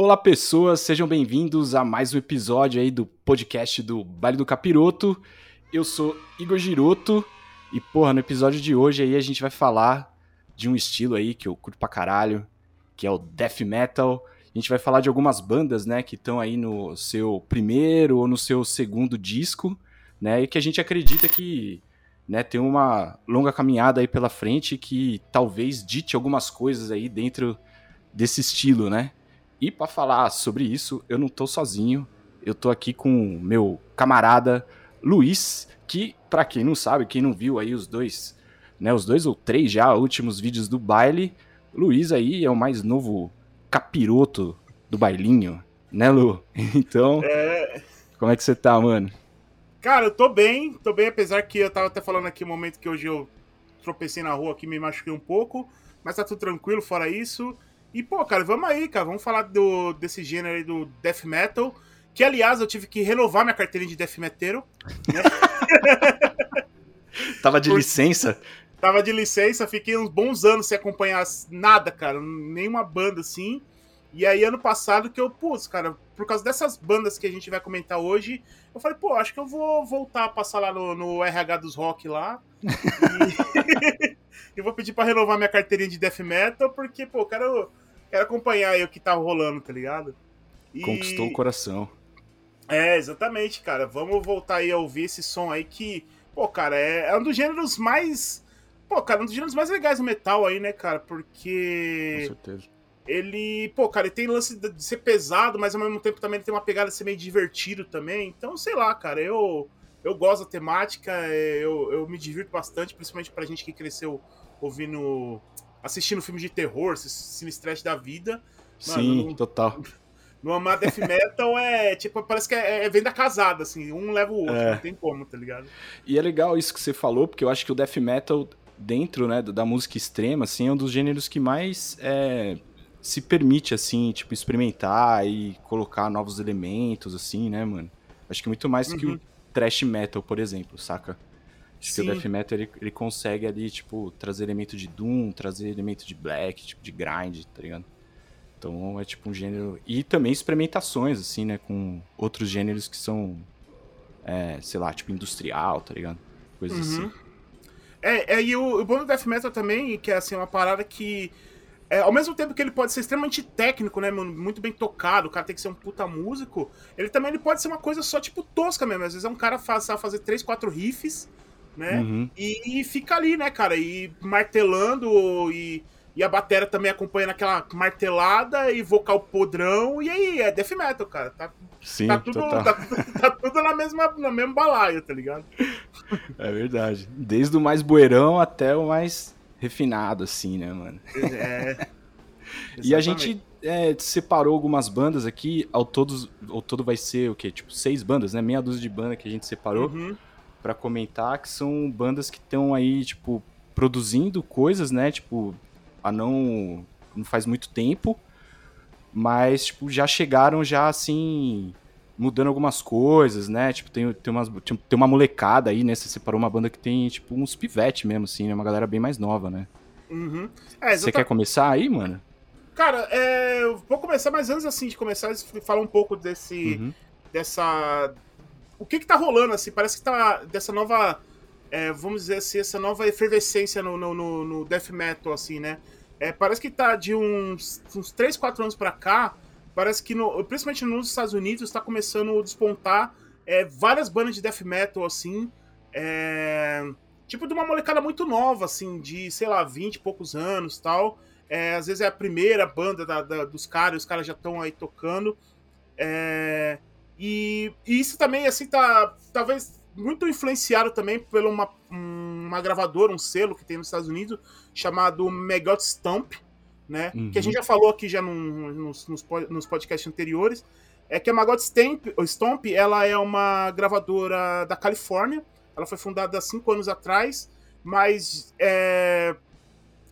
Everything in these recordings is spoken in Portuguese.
Olá, pessoas, sejam bem-vindos a mais um episódio aí do podcast do Baile do Capiroto. Eu sou Igor Giroto e, porra, no episódio de hoje aí a gente vai falar de um estilo aí que eu curto pra caralho, que é o death metal. A gente vai falar de algumas bandas, né, que estão aí no seu primeiro ou no seu segundo disco, né, e que a gente acredita que, né, tem uma longa caminhada aí pela frente que talvez dite algumas coisas aí dentro desse estilo, né? E para falar sobre isso, eu não tô sozinho. Eu tô aqui com meu camarada Luiz, que para quem não sabe, quem não viu aí os dois, né, os dois ou três já últimos vídeos do baile, Luiz aí é o mais novo capiroto do bailinho, né, Lu? Então, é... como é que você tá, mano? Cara, eu tô bem, tô bem, apesar que eu tava até falando aqui um momento que hoje eu tropecei na rua aqui, me machuquei um pouco, mas tá tudo tranquilo fora isso. E, pô, cara, vamos aí, cara. Vamos falar do, desse gênero aí do death metal. Que, aliás, eu tive que renovar minha carteirinha de death metal. Né? Tava de Por... licença? Tava de licença, fiquei uns bons anos sem acompanhar nada, cara. Nenhuma banda assim. E aí, ano passado, que eu, putz, cara, por causa dessas bandas que a gente vai comentar hoje, eu falei, pô, acho que eu vou voltar a passar lá no, no RH dos rock lá. e... eu vou pedir para renovar minha carteirinha de death metal, porque, pô, quero, quero acompanhar aí o que tá rolando, tá ligado? E... Conquistou o coração. É, exatamente, cara. Vamos voltar aí a ouvir esse som aí que, pô, cara, é, é um dos gêneros mais. Pô, cara, um dos gêneros mais legais do metal aí, né, cara? Porque. Com certeza ele, pô, cara, ele tem lance de ser pesado, mas ao mesmo tempo também ele tem uma pegada de ser meio divertido também. Então, sei lá, cara, eu eu gosto da temática, eu, eu me divirto bastante, principalmente pra gente que cresceu ouvindo, assistindo filmes de terror, cine stress da vida. Mano, Sim, no, total. No Amar Death Metal é, tipo, parece que é, é venda casada, assim, um leva o outro, é. não tem como, tá ligado? E é legal isso que você falou, porque eu acho que o Death Metal dentro, né, da música extrema, assim, é um dos gêneros que mais é, se permite, assim, tipo, experimentar e colocar novos elementos, assim, né, mano? Acho que muito mais uhum. que o uhum. thrash metal, por exemplo, saca? Acho Sim. que o death metal, ele, ele consegue ali, tipo, trazer elemento de doom, trazer elemento de black, tipo, de grind, tá ligado? Então é tipo um gênero... E também experimentações, assim, né, com outros gêneros que são, é, sei lá, tipo, industrial, tá ligado? Coisas uhum. assim. É, é, e o, o bom do death metal também, que é, assim, uma parada que é, ao mesmo tempo que ele pode ser extremamente técnico, né, muito bem tocado, o cara tem que ser um puta músico, ele também ele pode ser uma coisa só, tipo, tosca mesmo. Às vezes é um cara faz, sabe fazer três, quatro riffs, né, uhum. e, e, fica ali, né, cara, e martelando, e, e a bateria também acompanhando aquela martelada, e vocal podrão, e aí, é death metal, cara. Tá, Sim, tá tudo, tá, tá, tudo na mesma, no mesmo balaio, tá ligado? É verdade. Desde o mais bueirão até o mais refinado, assim, né, mano? É. e a gente é, separou algumas bandas aqui, ao, todos, ao todo vai ser o quê? Tipo, seis bandas, né? Meia dúzia de banda que a gente separou uhum. Para comentar, que são bandas que estão aí, tipo, produzindo coisas, né? Tipo, a não. não faz muito tempo, mas, tipo, já chegaram já assim mudando algumas coisas, né? Tipo, tem, tem, umas, tem uma molecada aí, né? Você separou uma banda que tem, tipo, uns pivete mesmo, assim, né? Uma galera bem mais nova, né? Uhum. É, Você quer começar aí, mano? Cara, é, eu vou começar, mas antes, assim, de começar, falar um pouco desse... Uhum. Dessa... O que que tá rolando, assim? Parece que tá... Dessa nova... É, vamos dizer assim, essa nova efervescência no, no, no, no death metal, assim, né? É, parece que tá de uns, uns 3, 4 anos pra cá parece que, no, principalmente nos Estados Unidos, está começando a despontar é, várias bandas de death metal, assim, é, tipo de uma molecada muito nova, assim, de, sei lá, 20 e poucos anos tal. É, às vezes é a primeira banda da, da, dos caras, os caras já estão aí tocando. É, e, e, isso também, assim, tá talvez muito influenciado também por uma, uma gravadora, um selo que tem nos Estados Unidos, chamado Megot Stomp, né? Uhum. Que a gente já falou aqui já num, nos, nos, nos podcasts anteriores, é que a Maggot Stomp, Stomp ela é uma gravadora da Califórnia, ela foi fundada há cinco anos atrás, mas é,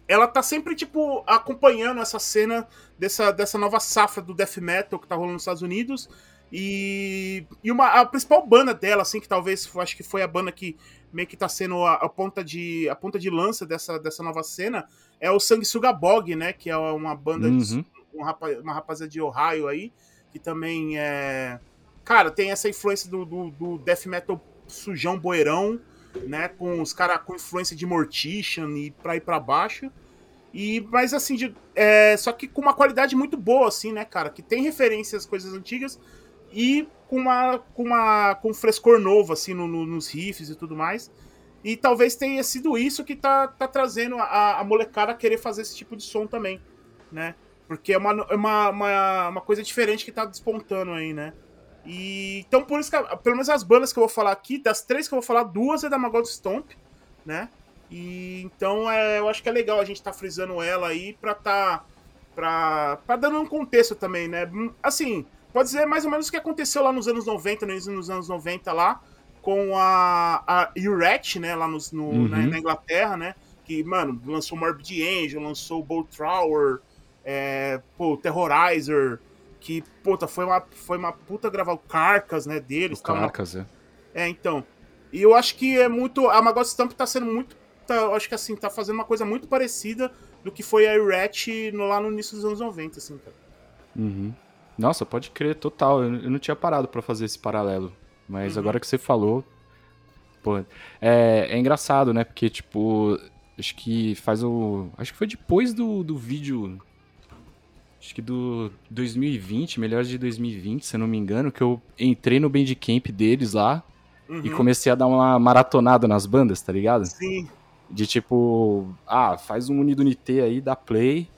ela tá sempre, tipo, acompanhando essa cena dessa, dessa nova safra do death metal que tá rolando nos Estados Unidos, e, e uma, a principal banda dela, assim, que talvez acho que foi a banda que meio que tá sendo a, a, ponta, de, a ponta de lança dessa, dessa nova cena, é o Sanguessuga Bog, né? Que é uma banda, uhum. uma, rapaz, uma rapaziada de Ohio aí, que também é. Cara, tem essa influência do, do, do death metal sujão boeirão, né? Com os caras com influência de Mortician e pra ir pra baixo. E, mas assim, de, é, só que com uma qualidade muito boa, assim, né, cara? Que tem referências às coisas antigas e com uma com uma com um frescor novo, assim, no, no, nos riffs e tudo mais. E talvez tenha sido isso que tá, tá trazendo a, a molecada a querer fazer esse tipo de som também, né? Porque é uma, é uma, uma, uma coisa diferente que tá despontando aí, né? E, então, por isso que, pelo menos as bandas que eu vou falar aqui, das três que eu vou falar, duas é da Magod Stomp, né? E então é, eu acho que é legal a gente tá frisando ela aí pra tá. Pra dando um contexto também, né? Assim, pode dizer mais ou menos o que aconteceu lá nos anos 90, nos anos 90 lá, com a, a Uret, né? Lá nos, no, uhum. na, na, Inglaterra, né? Que, mano, lançou Morbid Angel, lançou Bolt Trower, é, pô, Terrorizer, que, puta, foi uma, foi uma puta gravar o Carcas, né, deles. O Carcas, é. É, então. E eu acho que é muito. A Maggot Stamp tá sendo muito. Tá, eu acho que assim, tá fazendo uma coisa muito parecida do que foi a no, lá no início dos anos 90, assim, cara. Uhum. Nossa, pode crer, total. Eu, não tinha parado para fazer esse paralelo. Mas uhum. agora que você falou. Pô, é, é engraçado, né? Porque, tipo, acho que faz o. Acho que foi depois do, do vídeo acho que do 2020, melhores de 2020, se eu não me engano, que eu entrei no Bandcamp deles lá uhum. e comecei a dar uma maratonada nas bandas, tá ligado? Sim. De tipo, ah, faz um Unido Unité aí, dá play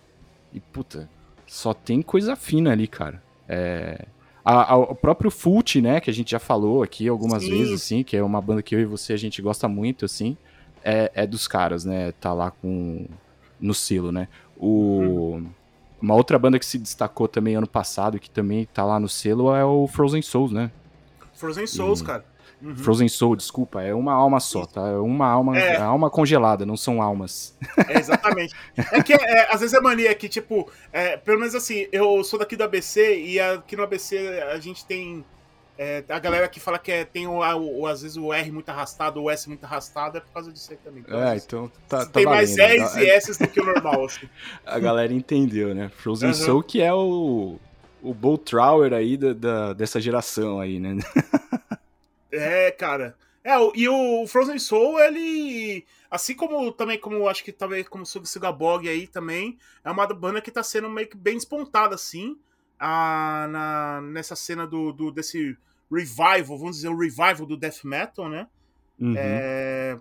e puta, só tem coisa fina ali, cara. É... A, a, o próprio Fult, né, que a gente já falou aqui algumas Sim. vezes, assim, que é uma banda que eu e você a gente gosta muito, assim, é, é dos caras, né, tá lá com no selo, né. O... Uhum. Uma outra banda que se destacou também ano passado, que também tá lá no selo, é o Frozen Souls, né? Frozen Souls, e... cara. Uhum. Frozen Soul, desculpa, é uma alma só, tá? É uma alma, é. é alma congelada, não são almas. É, exatamente. é que é, às vezes é mania que, tipo, é, pelo menos assim, eu sou daqui do ABC e aqui no ABC a gente tem é, a galera que fala que é, tem o, o, às vezes o R muito arrastado, o S muito arrastado, é por causa disso aí também. Então, é, então tá, tá Tem valendo. mais R's e S do que o normal, assim. A galera entendeu, né? Frozen uhum. Soul que é o, o Bolt Trower aí da, da, dessa geração aí, né? é, cara. É, e o Frozen Soul, ele... Assim como também, como acho que também como o Sugabog aí também, é uma banda que tá sendo meio que bem despontada, assim, a, na, nessa cena do, do desse revival, vamos dizer, o revival do death metal, né? Uhum. É...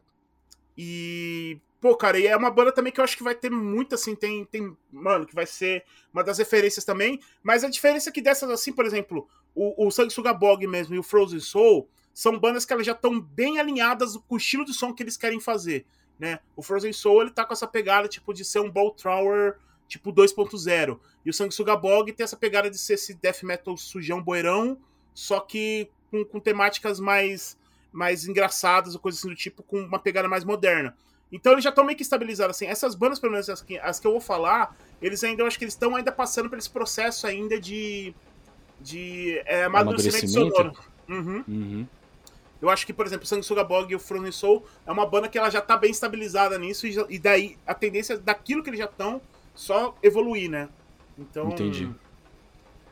E, pô, cara, e é uma banda também que eu acho que vai ter muito, assim, tem, tem, mano, que vai ser uma das referências também, mas a diferença é que dessas, assim, por exemplo, o, o Sanguessuga Bog mesmo e o Frozen Soul são bandas que elas já estão bem alinhadas com o estilo de som que eles querem fazer, né? O Frozen Soul, ele tá com essa pegada, tipo, de ser um Bolt Thrower, tipo, 2.0, e o Sanguessuga Bog tem essa pegada de ser esse death metal sujão, boeirão, só que com, com temáticas mais, mais engraçadas ou coisas assim do tipo, com uma pegada mais moderna. Então eles já estão meio que estabilizados, assim. Essas bandas, pelo menos as que, as que eu vou falar, eles ainda, eu acho que eles estão ainda passando por esse processo ainda de, de é, amadurecimento sonoro. Uhum. Uhum. Eu acho que, por exemplo, o Sanguessuga Bog e o Frozen Soul é uma banda que ela já está bem estabilizada nisso e, e, daí a tendência daquilo que eles já estão só evoluir, né? Então, Entendi.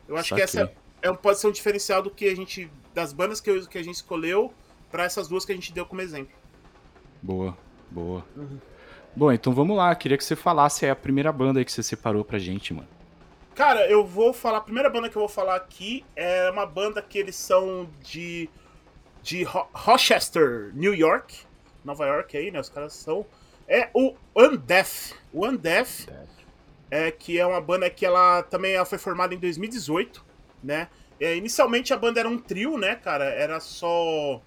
Eu acho Saquei. que essa é, pode ser um diferencial do que a gente. das bandas que, eu, que a gente escolheu para essas duas que a gente deu como exemplo. Boa, boa. Uhum. Bom, então vamos lá. Queria que você falasse a primeira banda aí que você separou pra gente, mano. Cara, eu vou falar. A primeira banda que eu vou falar aqui é uma banda que eles são de. De Rochester, New York. Nova York aí, né? Os caras são. É o Undeath. O Undeath. É, que é uma banda que ela também ela foi formada em 2018 né? É, inicialmente a banda era um trio, né, cara? Era só.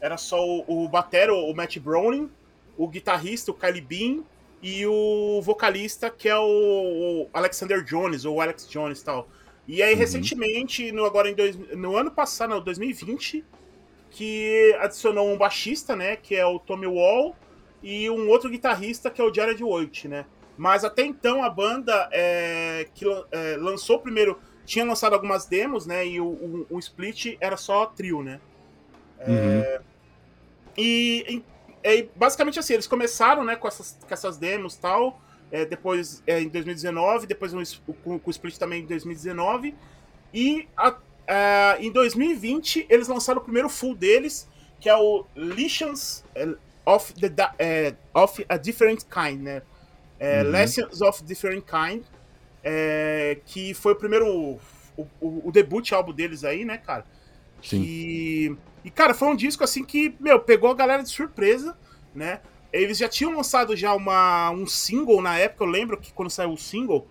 Era só o, o batero, o Matt Browning, o guitarrista, o Kylie Bean, e o vocalista, que é o, Alexander Jones, ou Alex Jones e tal. E aí, uhum. recentemente, no, agora em dois, no ano passado, no 2020, que adicionou um baixista, né? Que é o Tommy Wall, e um outro guitarrista, que é o Jared Waite, né? Mas até então a banda é, que é, lançou primeiro tinha lançado algumas demos, né? E o, o, o split era só trio, né? É, uhum. É, e, e, e, basicamente assim, eles começaram, né, com essas, com essas demos e tal. é, depois é, em 2019, depois um, com, com o Split também em 2019. E a, a, em 2020 eles lançaram o primeiro full deles, que é o Lessons of, the, é, of a Different Kind, né? É, uhum. Lessons of Different Kind, é, que foi o primeiro, o, o, o, debut álbum deles aí, né, cara? Sim. E, e, cara, foi um disco assim que, meu, pegou a galera de surpresa, né? Eles já tinham lançado já uma, um single na época, eu lembro que quando saiu o single,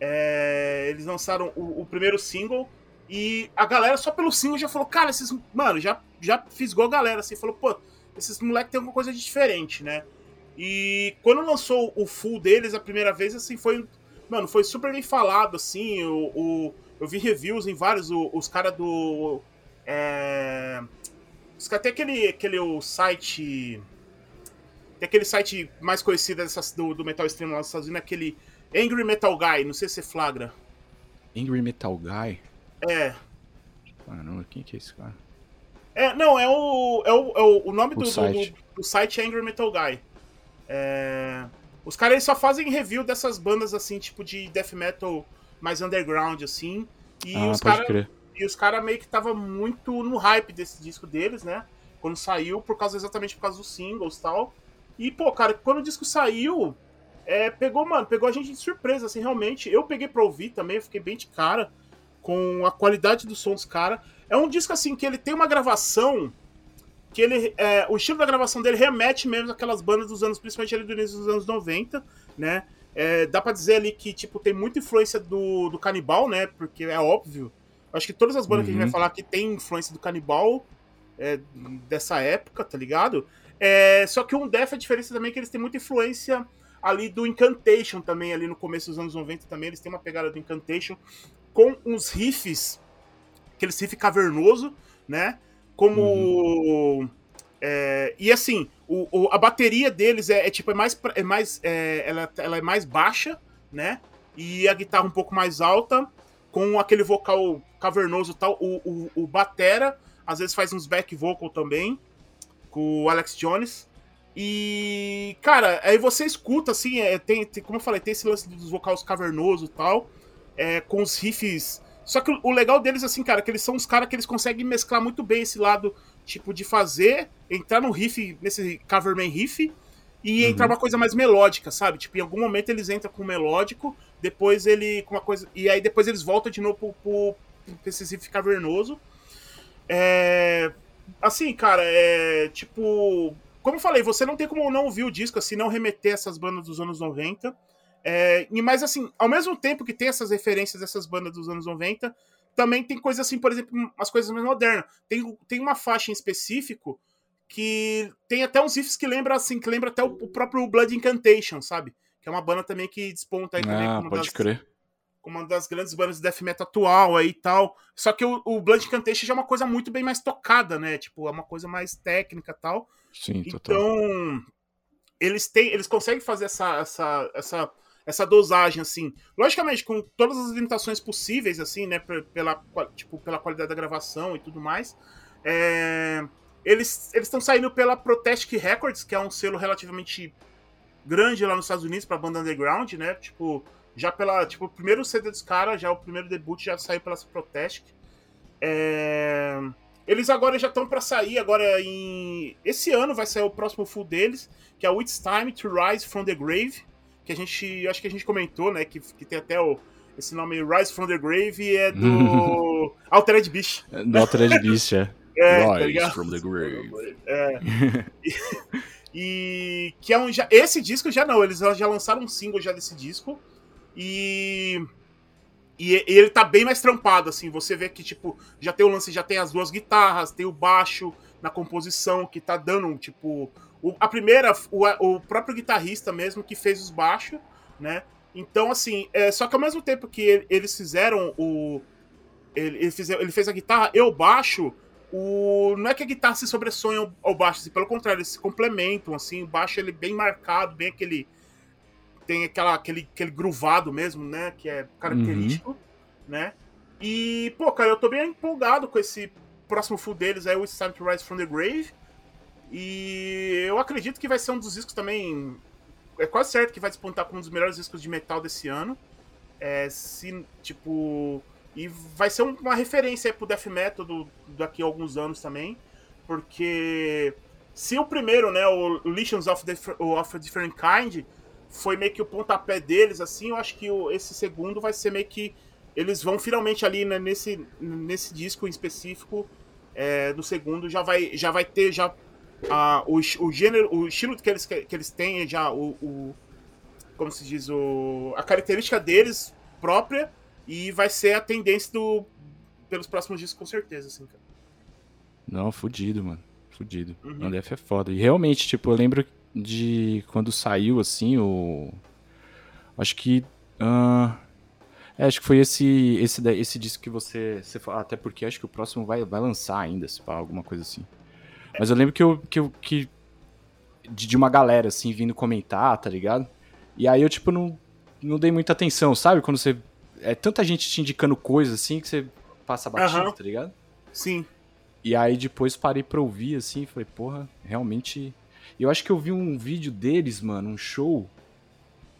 é, eles lançaram o, o, primeiro single e a galera só pelo single já falou, cara, esses, mano, já, já fisgou a galera, assim, falou, pô, esses moleques tem alguma coisa de diferente, né? E quando lançou o full deles a primeira vez, assim, foi, mano, foi super bem falado, assim, o, o eu vi reviews em vários, o, os caras do, é, até aquele, aquele o site tem aquele site mais conhecido dessas, do, do Metal Extreme lá nos Estados Unidos, aquele Angry Metal Guy, não sei se você flagra. Angry Metal Guy? É. Caramba, quem que é esse cara? É, não, é o. É o, é o, o nome o do, site. Do, do, site é Angry Metal Guy. É, os caras só fazem review dessas bandas assim, tipo de death metal mais underground, assim. E ah, os caras. E os caras meio que tava muito no hype desse disco deles, né? Quando saiu, por causa exatamente por causa dos singles e tal. E, pô, cara, quando o disco saiu, é, pegou, mano, pegou a gente de surpresa, assim, realmente. Eu peguei pra ouvir também, fiquei bem de cara com a qualidade do som dos caras. É um disco, assim, que ele tem uma gravação que ele, é, o estilo da gravação dele remete mesmo àquelas bandas dos anos, principalmente ali do início dos anos 90, né? É, dá pra dizer ali que, tipo, tem muita influência do, do Canibal, né? Porque é óbvio. Acho que todas as bandas uhum. que a gente vai uhum. falar aqui tem influência do Canibal é, dessa época, tá ligado? É, só que um Death, a diferença também é que eles têm muita influência ali do Incantation também, ali no começo dos anos 90 também, eles têm uma pegada do Incantation com uns riffs, aquele riff cavernoso, né? Como. Uhum. É, e assim, o, o, a bateria deles é, é tipo, é mais. É mais é, ela, ela é mais baixa, né? E a guitarra um pouco mais alta, com aquele vocal cavernoso e tal. O, o, o Batera às vezes faz uns back vocal também com o Alex Jones. E, cara, aí você escuta, assim, é, tem, tem, como eu falei, tem esse lance dos vocais cavernoso e tal, é, com os riffs. Só que o, legal deles, assim, cara, que eles são os caras que eles conseguem mesclar muito bem esse lado, tipo, de fazer, entrar no riff, nesse Coverman riff, e uhum. entrar uma coisa mais melódica, sabe? Tipo, em algum momento eles entram com o melódico, depois ele com uma coisa. E aí depois eles voltam de novo pro, pro, pro esse riff cavernoso. É, assim, cara, é tipo. Como eu falei, você não tem como não ouvir o disco, assim, não remeter essas bandas dos anos 90. É, e mas assim, ao mesmo tempo que tem essas referências dessas bandas dos anos 90, também tem coisas assim, por exemplo, umas coisas mais modernas. Tem, tem uma faixa em específico que tem até uns riffs que lembra assim, que lembra até o, o próprio Blood Incantation, sabe? Que é uma banda também que desponta aí também. Ah, pode das, crer como uma das grandes bandas de death metal atual aí e tal. Só que o, o Blunt Incantation já é uma coisa muito bem mais tocada, né? Tipo, é uma coisa mais técnica e tal. Sim, total. Então, eles têm, eles conseguem fazer essa, essa, essa, essa dosagem, assim. Logicamente, com todas as limitações possíveis, assim, né? Pela, tipo, pela qualidade da gravação e tudo mais. É, eles estão saindo pela Protest Records, que é um selo relativamente grande lá nos Estados Unidos para banda underground, né? Tipo, já pela. Tipo, o primeiro CD dos caras, já o primeiro debut já saiu pela Protest. É... Eles agora já estão para sair, agora em. Esse ano vai sair o próximo full deles, que é It's Time to Rise from the Grave. Que a gente. Acho que a gente comentou, né? Que, que tem até o. Esse nome Rise from the Grave é do. Altered Beast. É, do Altered Beast, é. é tá Rise tá from the Grave. É. e, e, que é um. Já, esse disco já não, eles já lançaram um single já desse disco. E, e, e ele tá bem mais trampado, assim. Você vê que, tipo, já tem o lance, já tem as duas guitarras, tem o baixo na composição, que tá dando, tipo. O, a primeira, o, o próprio guitarrista mesmo que fez os baixos, né? Então, assim, é, só que ao mesmo tempo que eles fizeram o. Ele, ele, fez, ele fez a guitarra e o baixo, o, não é que a guitarra se sobressonha ao, ao baixo, assim, pelo contrário, eles se complementam, assim, o baixo ele é bem marcado, bem aquele tem aquela, aquele, aquele gruvado mesmo, né? Que é característico, uhum. né? E, pô, cara, eu tô bem empolgado com esse próximo full deles, é o Time to Rise from the Grave. E eu acredito que vai ser um dos discos também é quase certo que vai despontar como um dos melhores discos de metal desse ano. É, se, tipo. E vai ser uma referência aí pro death metal do, daqui a alguns anos também. Porque se o primeiro, né, o Legions of, the, of a Different Kind, foi meio que o pontapé deles, assim, eu acho que o, esse segundo vai ser meio que. Eles vão finalmente ali né, nesse, nesse disco em específico é, do segundo já vai, já vai ter já a, o, o gênero, o estilo que eles, que eles têm, já o, o como se diz, o, a característica deles própria e vai ser a tendência do pelos próximos discos com certeza, assim, cara. Não, fudido, mano. Fudido. Uhum. Andef é foda. E realmente, tipo, eu lembro de quando saiu, assim, o. Acho que. Uh... É, acho que foi esse, esse, esse disco que você, você. Até porque acho que o próximo vai, vai lançar ainda, se pá, alguma coisa assim. Mas eu lembro que eu. Que, eu, que de, de uma galera, assim, vindo comentar, tá ligado? E aí eu, tipo, não, não dei muita atenção, sabe? Quando você. É tanta gente te indicando coisas assim que você passa batido, uhum. tá ligado? Sim. E aí depois parei pra ouvir, assim, e falei, porra, realmente. Eu acho que eu vi um vídeo deles, mano, um show.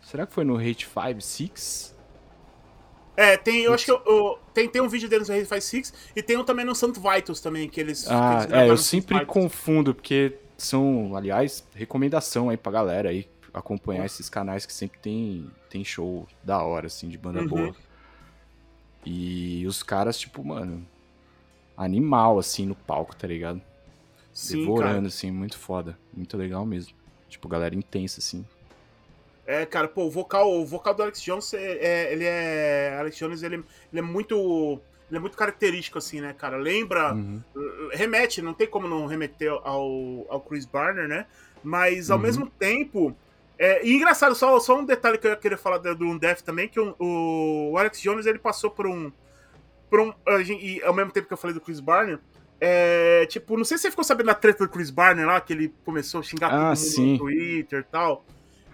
Será que foi no Hate 5, 6? É, tem, eu acho que eu, eu, tem, tem um vídeo deles no 5, 6 e tem um também no Santo Vitals também, que eles. Ah, que eles é, eu sempre confundo, porque são, aliás, recomendação aí pra galera aí acompanhar esses canais que sempre tem, tem show da hora, assim, de banda uhum. boa. E os caras, tipo, mano, animal, assim, no palco, tá ligado? Sim, Devorando, cara. assim, muito foda. Muito legal mesmo. Tipo, galera intensa, assim. É, cara, pô, o vocal, o vocal do Alex Jones, é, é, ele é. Alex Jones, ele, ele é muito. Ele é muito característico, assim, né, cara? Lembra. Uhum. Remete, não tem como não remeter ao, ao Chris Barner, né? Mas ao uhum. mesmo tempo. É, e engraçado, só, só um detalhe que eu queria falar do Undeath também, que o, o Alex Jones ele passou por um. Por um e ao mesmo tempo que eu falei do Chris Barner, é, tipo, não sei se você ficou sabendo da treta do Chris Barner lá, que ele começou a xingar ah, no Twitter e tal.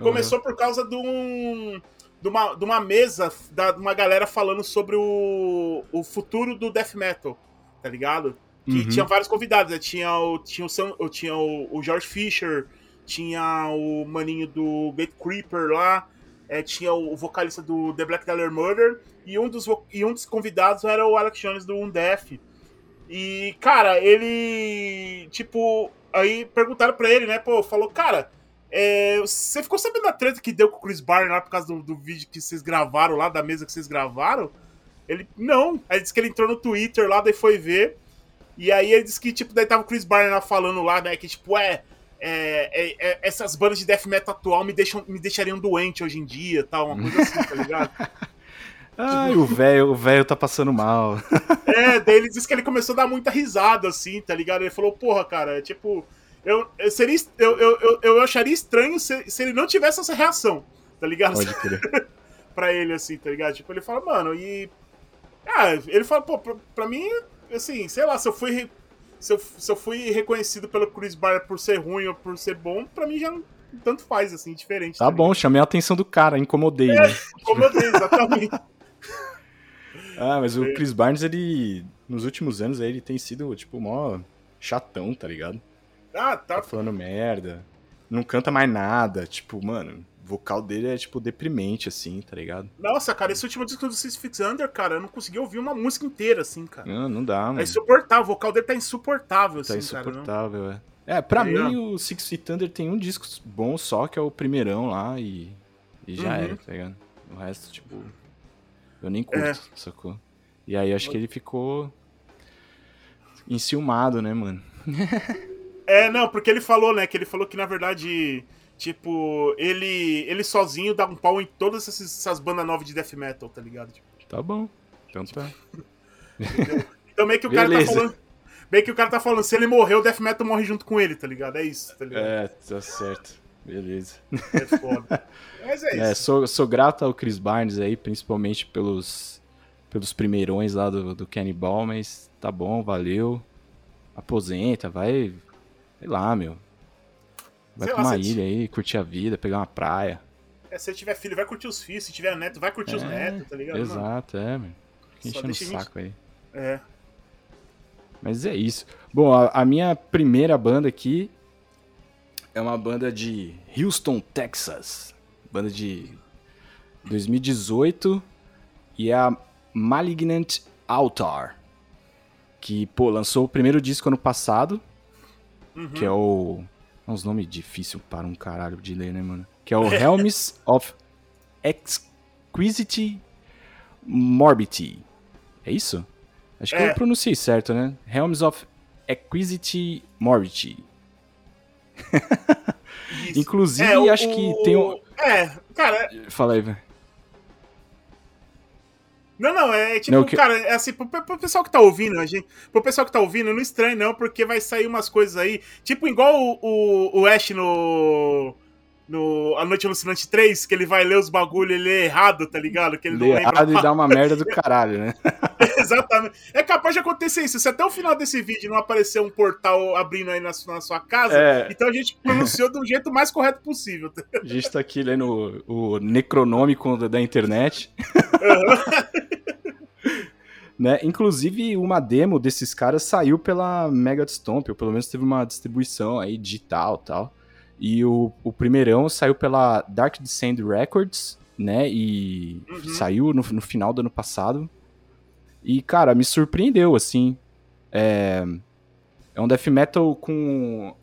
Começou uhum. por causa de um. De uma, de uma mesa da, de uma galera falando sobre o, o futuro do death metal, tá ligado? Que uhum. tinha vários convidados, né? Tinha o, tinha o, tinha o, o George Fisher, tinha o maninho do Gate Creeper lá, é, tinha o vocalista do The Black Dollar Murder, e um, dos, e um dos convidados era o Alex Jones do Undeath. E, cara, ele. Tipo, aí perguntaram pra ele, né? Pô, falou, cara, é, você ficou sabendo da treta que deu com o Chris Barner lá por causa do, do, vídeo que vocês gravaram lá, da mesa que vocês gravaram? Ele, não. Aí disse que ele entrou no Twitter lá, daí foi ver. E aí ele disse que, tipo, daí tava o Chris Barner lá falando lá, né? Que, tipo, é. É, é, é, essas bandas de death metal atual me, deixam, me deixariam doente hoje em dia, tal, uma coisa assim, tá ligado? Ai, o velho, o velho tá passando mal. é, daí ele disse que ele começou a dar muita risada, assim, tá ligado? Ele falou, porra, cara, é tipo, eu, eu, seria, eu, eu, eu, acharia estranho se, se ele não tivesse essa reação, tá ligado? Pode crer. pra ele, assim, tá ligado? Tipo, ele fala, mano, e. Ah, ele fala, pô, pra, pra mim, assim, sei lá, se eu fui. Se eu, se eu fui reconhecido pelo Chris Barr por ser ruim ou por ser bom, pra mim já tanto faz, assim, diferente. Tá, tá bom, chamei a atenção do cara, incomodei, é, né? Incomodei, exatamente. ah, mas o é. Chris Barnes, ele. Nos últimos anos, ele tem sido, tipo, mó chatão, tá ligado? Ah, tá. tá falando merda. Não canta mais nada. Tipo, mano, o vocal dele é, tipo, deprimente, assim, tá ligado? Nossa, cara, esse último disco do Six Feet Under, cara, eu não consegui ouvir uma música inteira, assim, cara. Não, não dá, mano. É insuportável, o vocal dele tá insuportável, tá assim, insuportável, cara. É. é, pra é, mim, o Six Feet Under tem um disco bom só, que é o primeirão lá, e, e já uhum. era, tá ligado? O resto, tipo, eu nem curto, é. sacou? E aí, acho que ele ficou enciumado, né, mano? É, não, porque ele falou, né? Que ele falou que na verdade, tipo, ele ele sozinho dá um pau em todas essas, essas bandas novas de death metal, tá ligado? Tipo, tá bom. Então tá. então meio que o cara tá falando. Bem que o cara tá falando, se ele morrer, o Death Metal morre junto com ele, tá ligado? É isso, tá ligado? É, tá certo. Beleza. É foda. Mas é, é isso. Sou, sou grato ao Chris Barnes aí, principalmente pelos, pelos primeirões lá do, do Cannibal, mas tá bom, valeu. Aposenta, vai, Sei lá, meu. Vai Sei pra lá, uma ilha aí, curtir a vida, pegar uma praia. É, se tiver filho, vai curtir os filhos. Se tiver neto, vai curtir é, os netos, tá ligado? Exato, mano? é. Fica enchendo o saco gente... aí. É. Mas é isso. Bom, a, a, minha primeira banda aqui é uma banda de Houston, Texas. Banda de 2018 e é a Malignant Altar. Que, pô, lançou o primeiro disco ano passado, uhum. que é o... É uns nomes difíceis para um caralho de ler, né, mano? Que é o Helms of Exquisite Morbidity. É isso? Acho que é. eu pronunciei certo, né? Helms of Exquisite Morbidity. Inclusive, é, acho o, que tem um. É, cara. Fala aí, velho. Não, não, é tipo, não, que... cara, é assim, pro, pro, pessoal que tá ouvindo, a gente, pro pessoal que tá ouvindo, não estranhe não, porque vai sair umas coisas aí, tipo igual o, o, o Ash no no A Noite Alucinante 3, que ele vai ler os bagulho e lê errado, tá ligado? Que ele lê não errado e dá uma merda do caralho, né? Exatamente. É capaz de acontecer isso. Se até o final desse vídeo não aparecer um portal abrindo aí na, sua, na sua casa, é... então a gente pronunciou do jeito mais correto possível. Tá? A gente tá aqui lendo o, o necronômico da internet. Uhum. né? Inclusive, uma demo desses caras saiu pela Mega Stomp, ou pelo menos teve uma distribuição aí digital tal. E o, o primeirão saiu pela Dark Descent Records, né? E uhum. saiu no, no final do ano passado. E, cara, me surpreendeu, assim. É, é um death metal com,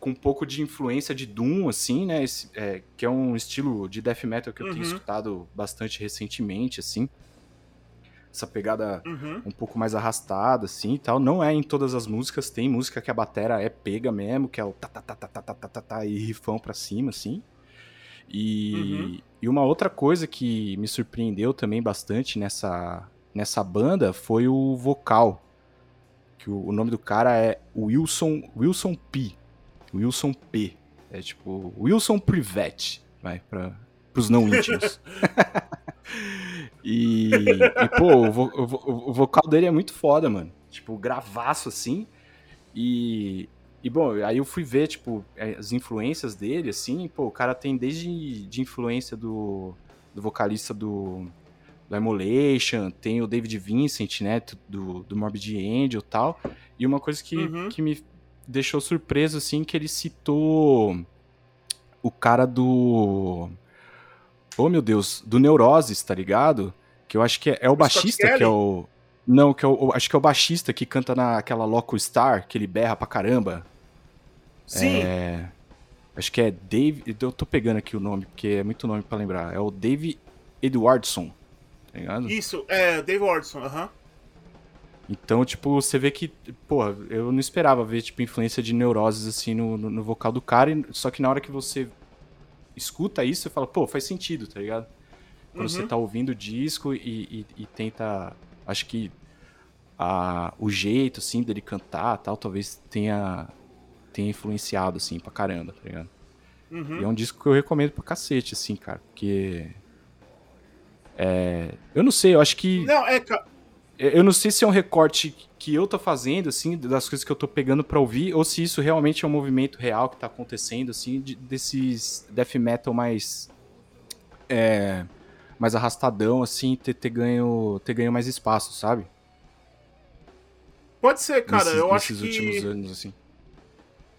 com um pouco de influência de Doom, assim, né? Esse, é, que é um estilo de death metal que eu uhum. tenho escutado bastante recentemente, assim essa pegada uhum. um pouco mais arrastada, assim e tal. Não é em todas as músicas, tem música que a batera é pega mesmo, que é o ta ta ta ta ta ta ta, e rifão pra cima, assim. E, uhum. e uma outra coisa que me surpreendeu também bastante nessa, nessa banda foi o vocal. Que o, o nome do cara é Wilson, Wilson P. Wilson P. É tipo Wilson Privette, vai, para os não íntimos. E, e pô, o, o, o, vocal dele é muito foda, mano. Tipo, gravaço assim. E, e bom, aí eu fui ver, tipo, as influências dele, assim. Pô, o cara tem desde de influência do, do vocalista do, do Emulation, tem o David Vincent, né, do, do Morbid Angel e tal. E uma coisa que, uhum. que me deixou surpreso, assim, que ele citou o cara do oh meu Deus, do Neuroses, tá ligado? Que eu acho que é, é o, o baixista que é o. Não, que é o, acho que é o baixista que canta naquela Loco Star, que ele berra pra caramba. Sim. É, acho que é Dave. Eu tô pegando aqui o nome, porque é muito nome para lembrar. É o Dave Edwardson. Tá ligado? Isso, é, Dave Edwardson, aham. Uh -huh. Então, tipo, você vê que, porra, eu não esperava ver, tipo, influência de neuroses, assim, no, no, no vocal do cara, só que na hora que você escuta isso e fala, pô, faz sentido, tá ligado? Quando uhum. você tá ouvindo o disco e, e, e tenta. Acho que a, o jeito, assim, dele cantar tal, talvez tenha, tenha influenciado, assim, pra caramba, tá ligado? Uhum. E é um disco que eu recomendo pra cacete, assim, cara, porque. É, eu não sei, eu acho que. Não, é. Eu não sei se é um recorte que eu tô fazendo, assim, das coisas que eu tô pegando pra ouvir, ou se isso realmente é um movimento real que tá acontecendo, assim, de, desses death metal mais. É, mais arrastadão, assim, ter, ter, ganho, ter ganho mais espaço, sabe? Pode ser, cara. Nesses, eu acho que. últimos anos, assim.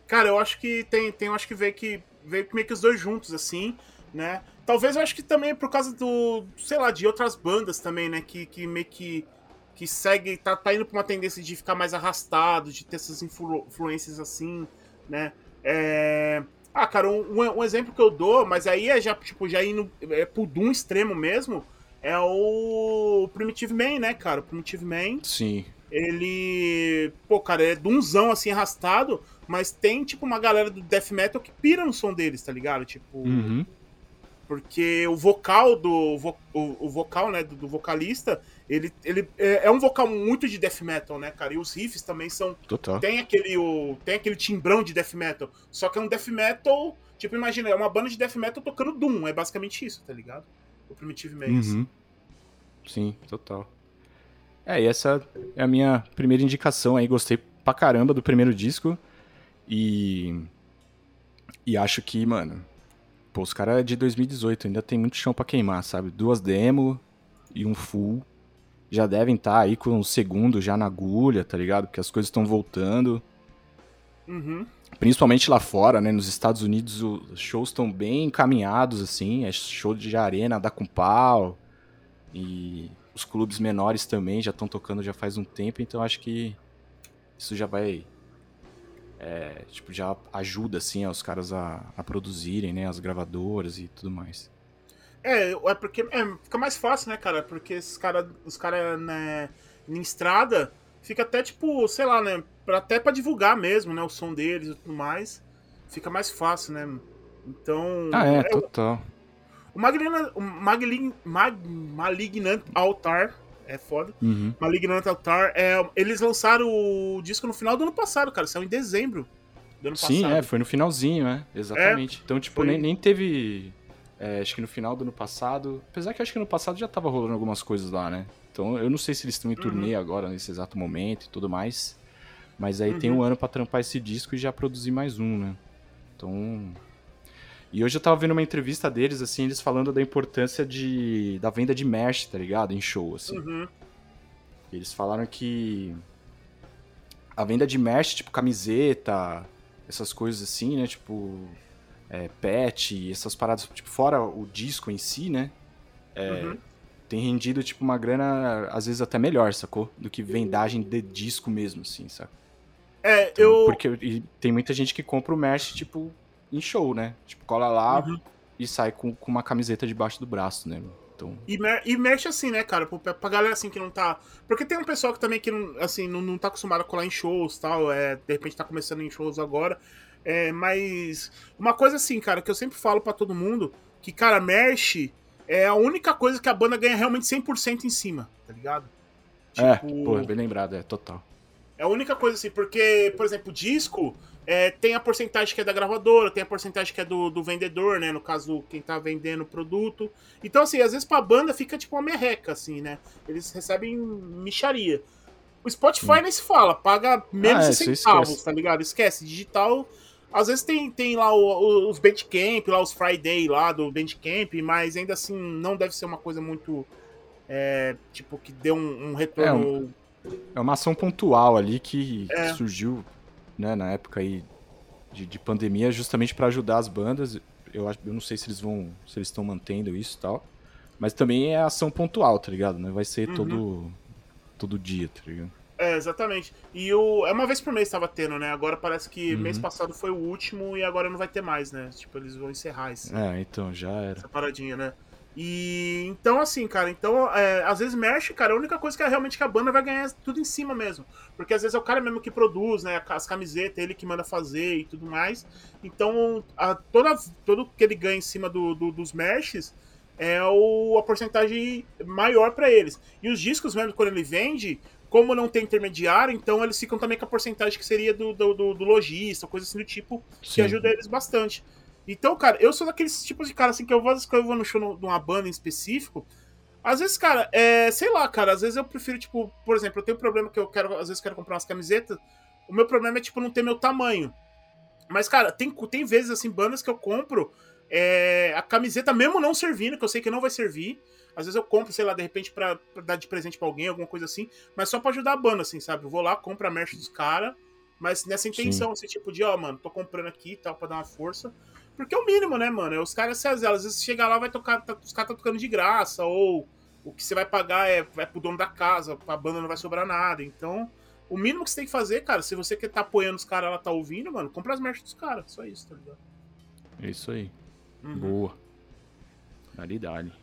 Cara, eu acho que tem, tem eu acho que veio que veio meio que os dois juntos, assim, né? Talvez eu acho que também por causa do, sei lá, de outras bandas também, né? Que, que meio que que segue, tá, tá indo pra uma tendência de ficar mais arrastado, de ter essas influ, influências assim, né? É... Ah, cara, um, um, exemplo que eu dou, mas aí é já, tipo, já indo é pro Doom extremo mesmo, é o Primitive Man, né, cara? O Primitive Man. Sim. Ele. Pô, cara, é Doomzão assim arrastado, mas tem, tipo, uma galera do death metal que pira no som deles, tá ligado? Tipo. Uhum. Porque o vocal do. Vo, o, o, vocal, né, do, do, vocalista, ele, ele é, é, um vocal muito de death metal, né, cara? E os riffs também são. Total. Tem aquele, o, tem aquele timbrão de death metal. Só que é um death metal. Tipo, imagina, é uma banda de death metal tocando Doom. É basicamente isso, tá ligado? O Primitive Man. Uhum. Sim, total. É, e essa é a minha primeira indicação aí. Gostei pra caramba do primeiro disco. E. E acho que, mano, Pô, os caras é de 2018, ainda tem muito chão para queimar, sabe? Duas demo e um full. Já devem estar tá aí com o segundo já na agulha, tá ligado? Porque as coisas estão voltando. Uhum. principalmente lá fora, né? Nos Estados Unidos os shows estão bem encaminhados, assim. É show de arena, dá com pau. E os clubes menores também já estão tocando já faz um tempo, então acho que isso já vai. É, tipo, já ajuda, assim, os caras a, a produzirem, né? As gravadoras e tudo mais. É, é porque é, fica mais fácil, né, cara? Porque esses cara, os caras, né, em estrada, fica até tipo, sei lá, né? Pra, até pra divulgar mesmo, né? O som deles e tudo mais. Fica mais fácil, né? Então. Ah, é, é total. O, Maligna, o Maglin, Mag, Malignant Altar. É foda. Uhum. Malignant Altar. É, eles lançaram o disco no final do ano passado, cara. Saiu em dezembro do ano Sim, passado. é, foi no finalzinho, né? Exatamente. É, então, tipo, foi... nem, nem teve. É, acho que no final do ano passado. Apesar que acho que no passado já tava rolando algumas coisas lá, né? Então eu não sei se eles estão em uhum. turnê agora, nesse exato momento e tudo mais. Mas aí uhum. tem um ano para trampar esse disco e já produzir mais um, né? Então. E hoje eu tava vendo uma entrevista deles, assim, eles falando da importância de, da venda de merch, tá ligado? Em show, assim. Uhum. Eles falaram que a venda de merch, tipo camiseta, essas coisas assim, né? Tipo, é, pet, essas paradas, tipo, fora o disco em si, né? É, uhum. Tem rendido, tipo, uma grana, às vezes até melhor, sacou? Do que vendagem de disco mesmo, assim, saca? É, então, eu. Porque tem muita gente que compra o merch, tipo, em show, né? Tipo, cola lá uhum. e sai com, com uma camiseta debaixo do braço, né? Então... E, mer e mexe assim, né, cara? Pra, pra galera assim que não tá. Porque tem um pessoal que também que não, assim, não, não tá acostumado a colar em shows tal. É, de repente tá começando em shows agora. É, mas uma coisa assim, cara, que eu sempre falo para todo mundo, que, cara, merch é a única coisa que a banda ganha realmente 100% em cima, tá ligado? É, tipo, é, pô, bem lembrado, é, total. É a única coisa assim, porque, por exemplo, disco é, tem a porcentagem que é da gravadora, tem a porcentagem que é do, do vendedor, né? No caso, quem tá vendendo o produto. Então, assim, às vezes pra banda fica tipo uma merreca, assim, né? Eles recebem micharia. O Spotify hum. nem se fala, paga menos ah, de centavos, tá ligado? Esquece, digital às vezes tem, tem lá o, os Bandcamp, lá os Friday lá do Bandcamp, mas ainda assim não deve ser uma coisa muito. É, tipo, que dê um, um retorno. É, um, é, uma ação pontual ali que, é. que surgiu né, na época aí de, de pandemia justamente para ajudar as bandas. Eu, acho, eu não sei se eles vão. se eles estão mantendo isso e tal. Mas também é ação pontual, tá ligado? Não vai ser uhum. todo, todo dia, tá ligado? É, exatamente. E o, é uma vez por mês estava tendo, né? Agora parece que uhum. mês passado foi o último e agora não vai ter mais, né? Tipo, eles vão encerrar esse, é, então já era. essa paradinha, né? E então, assim, cara, então, é, às vezes mexe, cara, a única coisa que é realmente que a banda vai ganhar é tudo em cima mesmo. Porque às vezes é o cara mesmo que produz, né? As camisetas, ele que manda fazer e tudo mais. Então, a, toda, todo que ele ganha em cima do, do dos meshes é o, a porcentagem maior para eles. E os discos mesmo, quando ele vende, como não tem intermediário, então eles ficam também com a porcentagem que seria do, do, do, do lojista, coisa assim do tipo, Sim. que ajuda eles bastante. Então, cara, eu sou daqueles tipos de cara assim que eu vou, às vezes, quando eu vou no show de uma banda em específico, às vezes, cara, é, sei lá, cara, às vezes eu prefiro, tipo, por exemplo, eu tenho um problema que eu quero, às vezes quero comprar umas camisetas, o meu problema é, tipo, não ter meu tamanho. Mas, cara, tem, tem vezes, assim, bandas que eu compro é, a camiseta, mesmo não servindo, que eu sei que não vai servir, às vezes eu compro, sei lá, de repente pra, pra dar de presente pra alguém, alguma coisa assim, mas só pra ajudar a banda, assim, sabe? Eu vou lá, compro a merch dos caras, mas nessa intenção, Sim. assim, tipo de, ó, mano, tô comprando aqui e tal, pra dar uma força. Porque é o mínimo, né, mano? É os caras se às vezes chega lá, vai tocar, tá, os caras tá tocando de graça, ou o que você vai pagar é vai pro dono da casa, pra banda não vai sobrar nada. Então, o mínimo que você tem que fazer, cara, se você quer tá apoiando os caras, ela tá ouvindo, mano, compra as merch dos caras. Só isso, tá ligado? É isso aí. Uhum. Boa. Dali, dali.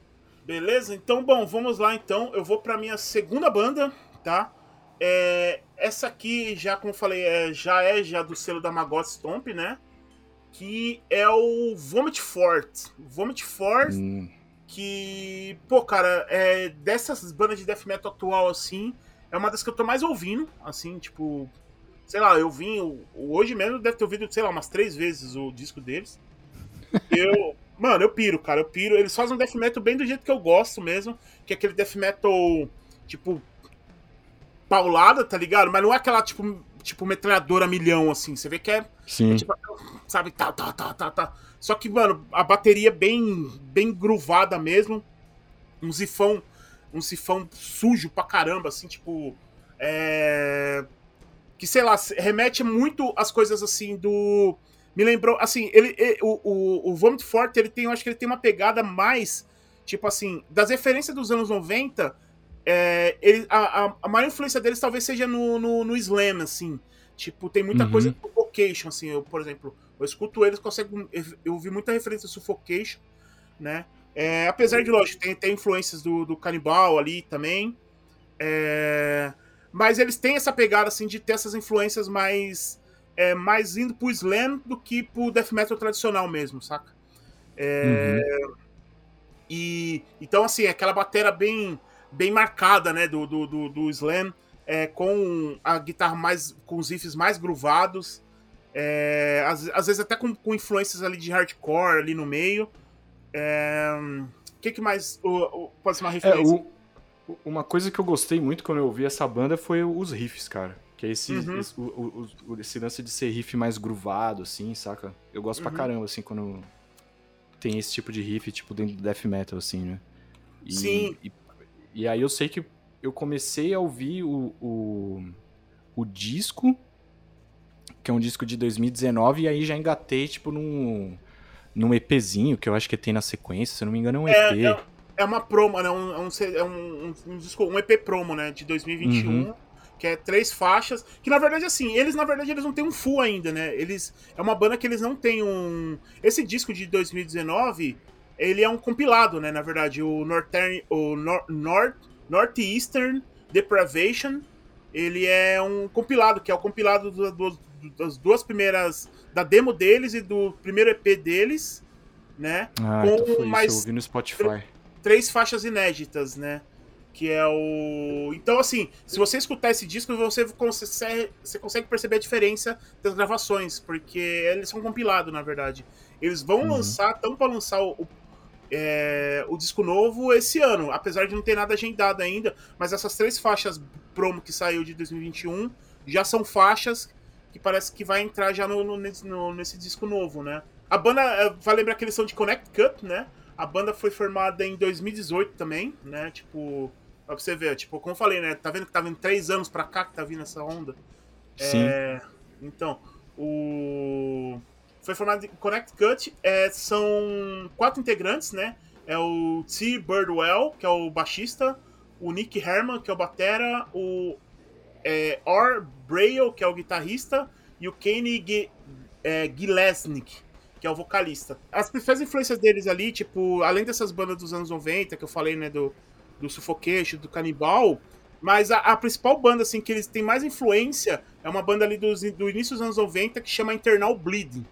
Beleza? Então, bom, vamos lá então. Eu vou pra minha segunda banda, tá? É, essa aqui, já como eu falei, é, já é já do selo da Magot Stomp, né? Que é o Vomit Fort. Vomit Fort, hum. que, pô, cara, é, dessas bandas de death metal atual, assim, é uma das que eu tô mais ouvindo, assim, tipo... Sei lá, eu vim... Hoje mesmo deve ter ouvido, sei lá, umas três vezes o disco deles. Eu... Mano, eu piro, cara, eu piro. Eles fazem um death metal bem do jeito que eu gosto mesmo, que é aquele death metal, tipo, paulada, tá ligado? Mas não é aquela, tipo, tipo metralhadora milhão, assim. Você vê que é, Sim. É, tipo, sabe, tá, tá, tá, tá, tá. Só que, mano, a bateria bem, bem gruvada mesmo. Um sifão, um sifão sujo pra caramba, assim, tipo, é... que, sei lá, remete muito às coisas assim do. Me lembrou, assim, ele, ele o, o, o Vomit Forte, ele tem, eu acho que ele tem uma pegada mais, tipo assim, das referências dos anos 90, é, ele, a, a, maior influência deles talvez seja no, no, no Slam, assim. Tipo, tem muita uhum. coisa do Suffocation, assim, eu, por exemplo, eu escuto eles, consigo, eu ouvi muita referência a Suffocation, né? É, apesar de, lógico, tem, tem influências do, do Canibal ali também. É, mas eles têm essa pegada, assim, de ter essas influências mais, é, mais indo pro slam do que pro death metal tradicional mesmo, saca? É, uhum. E, então, assim, aquela bateria bem, bem marcada, né, do, do, do, do slam, é, com a guitarra mais, com os riffs mais groovados, é, às, às, vezes até com, com, influências ali de hardcore ali no meio. O é, que, que mais o, o, pode ser uma é, referência? O, uma coisa que eu gostei muito quando eu ouvi essa banda foi os riffs, cara. Que é esse, uhum. esse, o, o, esse lance de ser riff mais groovado, assim, saca? Eu gosto uhum. pra caramba, assim, quando tem esse tipo de riff, tipo, dentro do death metal, assim, né? E, Sim. E, e aí eu sei que eu comecei a ouvir o, o, o disco, que é um disco de 2019, e aí já engatei, tipo, num, num EPzinho, que eu acho que tem na sequência, se eu não me engano é um EP. É, é uma promo, né? Um, um, é um, um, um EP promo, né? De 2021. Uhum. Que é três faixas. Que na verdade, assim, eles na verdade eles não têm um full ainda, né? Eles. É uma banda que eles não têm um. Esse disco de 2019, ele é um compilado, né? Na verdade, o Northern. O Nor North, Northeastern Depravation. Ele é um compilado, que é o compilado do, do, das duas primeiras. Da demo deles e do primeiro EP deles, né? Ah, com então foi mais. Isso, eu ouvi no Spotify três faixas inéditas, né? Que é o. Então, assim, se você escutar esse disco, você consegue, você consegue perceber a diferença das gravações, porque eles são compilados, na verdade. Eles vão uhum. lançar, estão para lançar o, é, o disco novo esse ano, apesar de não ter nada agendado ainda, mas essas três faixas promo que saiu de 2021 já são faixas que parece que vai entrar já no, no, no nesse disco novo, né? A banda, é, vai lembrar que eles são de Connect Cup, né? A banda foi formada em 2018 também, né? Tipo, pra você ver, tipo, como eu falei, né? Tá vendo que tá vindo três anos pra cá que tá vindo essa onda? Sim. É, então, o. Foi formado em Connect Cut, é, são quatro integrantes, né? É o T. Birdwell, que é o baixista, o Nick Herman, que é o batera, o é, Or Braille, que é o guitarrista, e o Kenny G é, que é o vocalista. As principais influências deles ali, tipo, além dessas bandas dos anos 90, que eu falei, né, do, do Suffocation, do Canibal, mas a, a, principal banda, assim, que eles têm mais influência é uma banda ali dos, do início dos anos 90 que chama Internal Bleeding.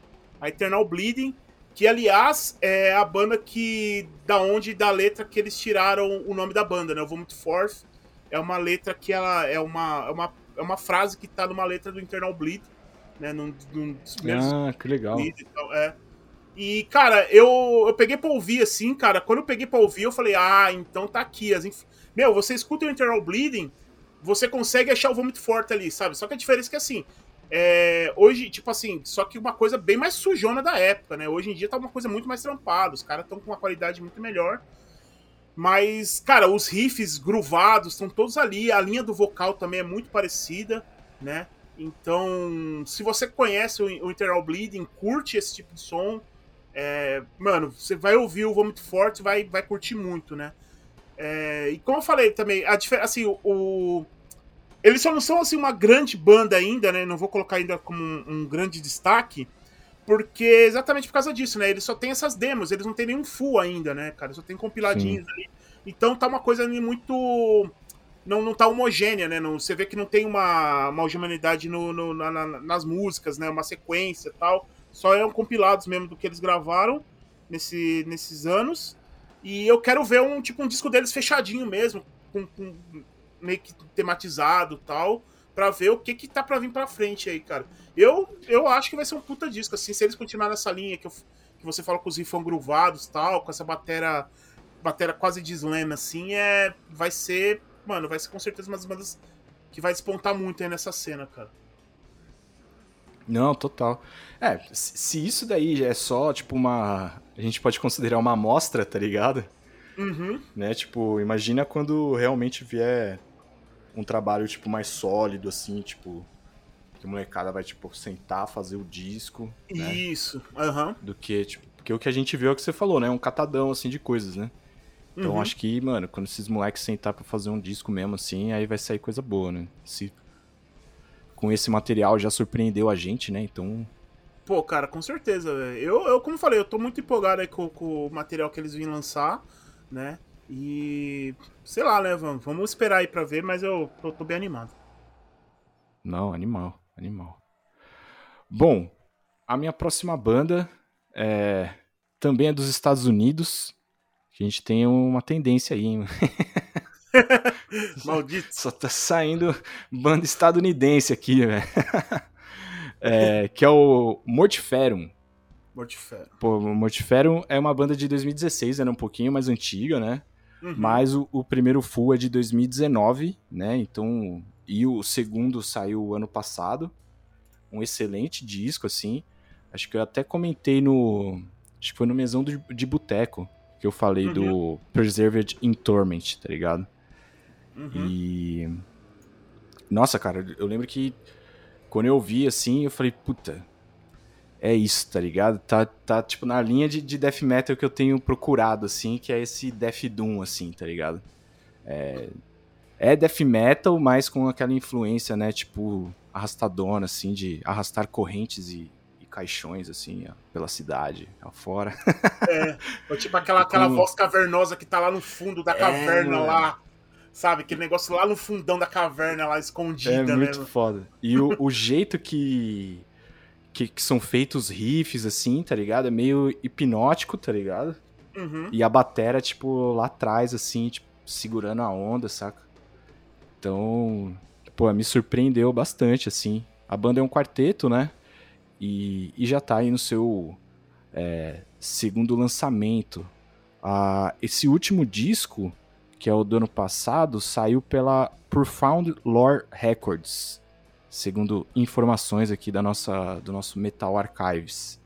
A Eternal Bleeding, que aliás é a banda que, da onde, da letra que eles tiraram o nome da banda, né, o Vomit Forth, é uma letra que ela é uma, é uma, é uma frase que tá numa letra do Internal Bleeding né? Num, num dos primeiros. Ah, que legal. E, é. e, cara, eu, eu peguei pra ouvir assim, cara. Quando eu peguei pra ouvir, eu falei, ah, então tá aqui. As inf... Meu, você escuta o Internal Bleeding, você consegue achar o vômito forte ali, sabe? Só que a diferença é que assim. É, hoje, tipo assim, só que uma coisa bem mais sujona da época, né? Hoje em dia tá uma coisa muito mais trampada, os caras estão com uma qualidade muito melhor. Mas, cara, os riffs groovados estão todos ali, a linha do vocal também é muito parecida, né? Então, se você conhece o, Internal Bleeding, curte esse tipo de som, é, mano, você vai ouvir o Vomit Forte vai vai curtir muito, né? É, e como eu falei também, a assim, o, o, eles só não são assim uma grande banda ainda, né? Não vou colocar ainda como um, um, grande destaque, porque exatamente por causa disso, né? Eles só tem essas demos, eles não tem nenhum full ainda, né, cara? Só tem compiladinhos Sim. ali. Então tá uma coisa muito não, não tá homogênea, né? Não, você vê que não tem uma, uma homogeneidade no, no na, na, nas músicas, né? Uma sequência e tal. Só é um compilados mesmo do que eles gravaram nesse, nesses anos. E eu quero ver um tipo um disco deles fechadinho mesmo, com, com meio que tematizado tal, para ver o que que tá para vir para frente aí, cara. Eu eu acho que vai ser um puta disco assim, se eles continuarem nessa linha que, eu, que você fala com os riffs groovados tal, com essa batera batera quase de slam assim, é vai ser mano, vai ser com certeza uma das bandas que vai despontar muito aí nessa cena, cara. Não, total. É, se isso daí é só, tipo, uma. A gente pode considerar uma amostra, tá ligado? Uhum. Né? Tipo, imagina quando realmente vier um trabalho, tipo, mais sólido, assim, tipo. que a molecada vai, tipo, sentar, fazer o disco. Né? Isso, aham. Uhum. Do que, tipo, porque o que a gente viu é o que você falou, né? Um catadão, assim, de coisas, né? Então uhum. acho que, mano, quando esses moleques sentar pra fazer um disco mesmo, assim, aí vai sair coisa boa, né? Se com esse material já surpreendeu a gente, né? Então. Pô, cara, com certeza, velho. Eu, eu, como falei, eu tô muito empolgado aí com, com o material que eles vêm lançar, né? E. Sei lá, né? Vamos, vamos esperar aí pra ver, mas eu tô, tô bem animado. Não, animal, animal. Bom, a minha próxima banda é, também é dos Estados Unidos. A gente tem uma tendência aí, hein? Maldito. Só tá saindo banda estadunidense aqui, velho. É, que é o Mortiferum. Mortiferum. Pô, Mortiferum é uma banda de 2016, era um pouquinho mais antiga, né? Uhum. Mas o, o, primeiro full é de 2019, né? Então, e o segundo saiu ano passado. Um excelente disco, assim. Acho que eu até comentei no. Acho que foi no Mesão de, de Boteco que eu falei uhum. do Preserved in Torment, tá ligado? Uhum. E. Nossa, cara, eu lembro que quando eu ouvi assim, eu falei, puta, é isso, tá ligado? Tá, tá tipo na linha de, de death metal que eu tenho procurado, assim, que é esse death doom, assim, tá ligado? É, é death metal, mas com aquela influência, né, tipo, arrastadona, assim, de arrastar correntes e, e caixões, assim, ó, pela cidade, afora. É, tipo aquela, aquela voz cavernosa que tá lá no fundo da é, caverna é, lá. Sabe? Aquele negócio lá no fundão da caverna, lá escondida, É né, muito foda. E o, o jeito que, que, que, são feitos riffs, assim, tá ligado? É meio hipnótico, tá ligado? Uhum. E a batera, tipo, lá atrás, assim, tipo, segurando a onda, saca? Então, pô, me surpreendeu bastante, assim. A banda é um quarteto, né? E, e já tá aí no seu é, segundo lançamento. Ah, esse último disco que é o do ano passado, saiu pela Profound Lore Records, segundo informações aqui da nossa, do nosso Metal Archives.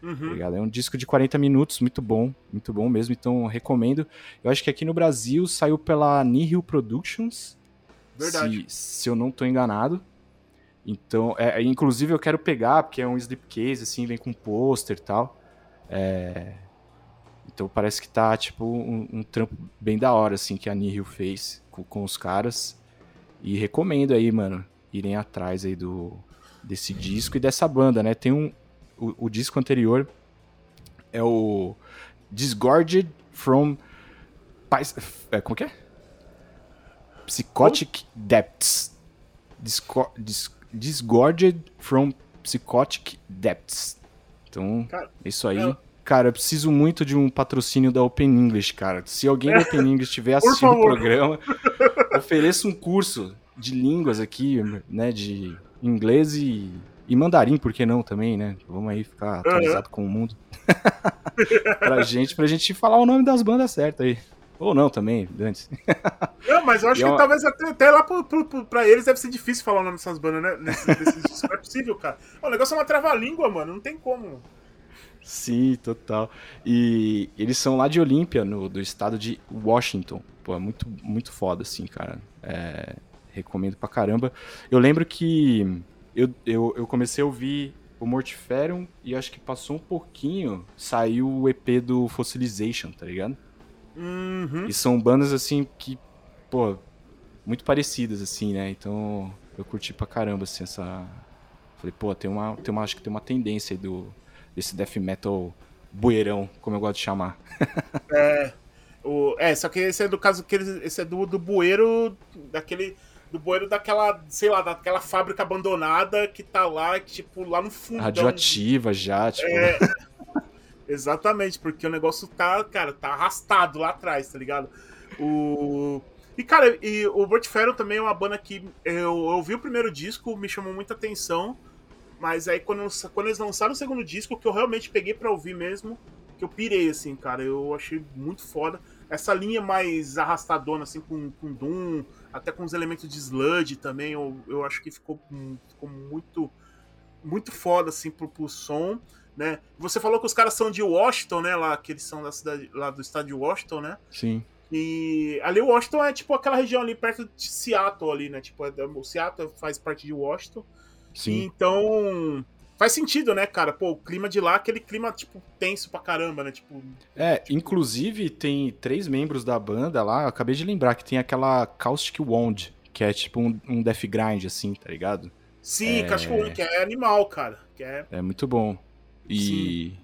Uhum. Tá é um disco de 40 minutos, muito bom, muito bom mesmo, então recomendo. Eu acho que aqui no Brasil saiu pela Nihil Productions. Verdade. Se, se eu não estou enganado. Então, é, inclusive eu quero pegar, porque é um slipcase, assim, vem com pôster e tal. É, então parece que tá, tipo, um, um trampo bem da hora, assim, que a Nihil fez com, com, os caras. E recomendo aí, mano, irem atrás aí do, desse disco e dessa banda, né? Tem um. O, o disco anterior é o Disgorged from. É, como que é? Psychotic oh. Depths. Disco, dis, disgorged from Psychotic Depths. Então, Cara, é isso aí. Eu Cara, eu preciso muito de um patrocínio da Open English, cara. Se alguém da Open English estiver assistindo o programa, ofereça um curso de línguas aqui, né? De inglês e, e mandarim, por que não também, né? Vamos aí ficar atualizado uhum. com o mundo. pra gente, pra gente falar o nome das bandas certas aí. Ou não também, antes. Não, mas eu acho que é uma... talvez até, até lá pro, pro, pro, pra eles deve ser difícil falar o nome dessas bandas, né? Nesse, nesse, não é possível, cara. O negócio é uma trava-língua, mano. Não tem como. Sim, total. E eles são lá de Olímpia, no, do estado de Washington. Pô, é muito, muito foda, assim, cara. É, recomendo pra caramba. Eu lembro que eu, eu, eu comecei a ouvir o Mortiferium e acho que passou um pouquinho, saiu o EP do Fossilization, tá ligado? Uhum. E são bandas, assim, que, pô, muito parecidas, assim, né? Então eu curti pra caramba, assim, essa... Falei, pô, tem uma, tem uma, acho que tem uma tendência aí do desse death metal bueirão, como eu gosto de chamar. é, o, é, só que esse é do caso que eles, esse é do, do bueiro daquele do bueiro daquela, sei lá, daquela fábrica abandonada que tá lá, tipo, lá no fundo. Radioativa já, tipo. É, exatamente, porque o negócio tá, cara, tá arrastado lá atrás, tá ligado? O e, cara, e o Mortifero também é uma banda que eu, eu ouvi o primeiro disco, me chamou muita atenção. Mas aí quando, quando eles lançaram o segundo disco, que eu realmente peguei para ouvir mesmo, que eu pirei, assim, cara. Eu achei muito foda. Essa linha mais arrastadona, assim, com, com Doom, até com os elementos de sludge também, eu, eu acho que ficou, ficou muito muito foda, assim, pro, pro som, né? Você falou que os caras são de Washington, né? Lá, que eles são da cidade, lá do estado de Washington, né? Sim. E ali Washington é tipo aquela região ali perto de Seattle ali, né? Tipo, é, o Seattle faz parte de Washington. Sim. então, faz sentido, né, cara? Pô, o clima de lá, aquele clima, tipo, tenso pra caramba, né? Tipo. É, tipo... inclusive tem três membros da banda lá, acabei de lembrar que tem aquela Caustic Wand, que é tipo um, um death grind, assim, tá ligado? Sim, é... Caustic Wand, que é animal, cara. Que é... é muito bom. E. Sim.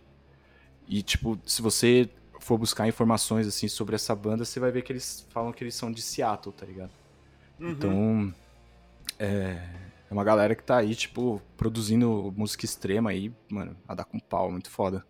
E, tipo, se você for buscar informações, assim, sobre essa banda, você vai ver que eles falam que eles são de Seattle, tá ligado? Uhum. Então. É é uma galera que tá aí, tipo, produzindo música extrema aí, mano, a dar com pau, muito foda.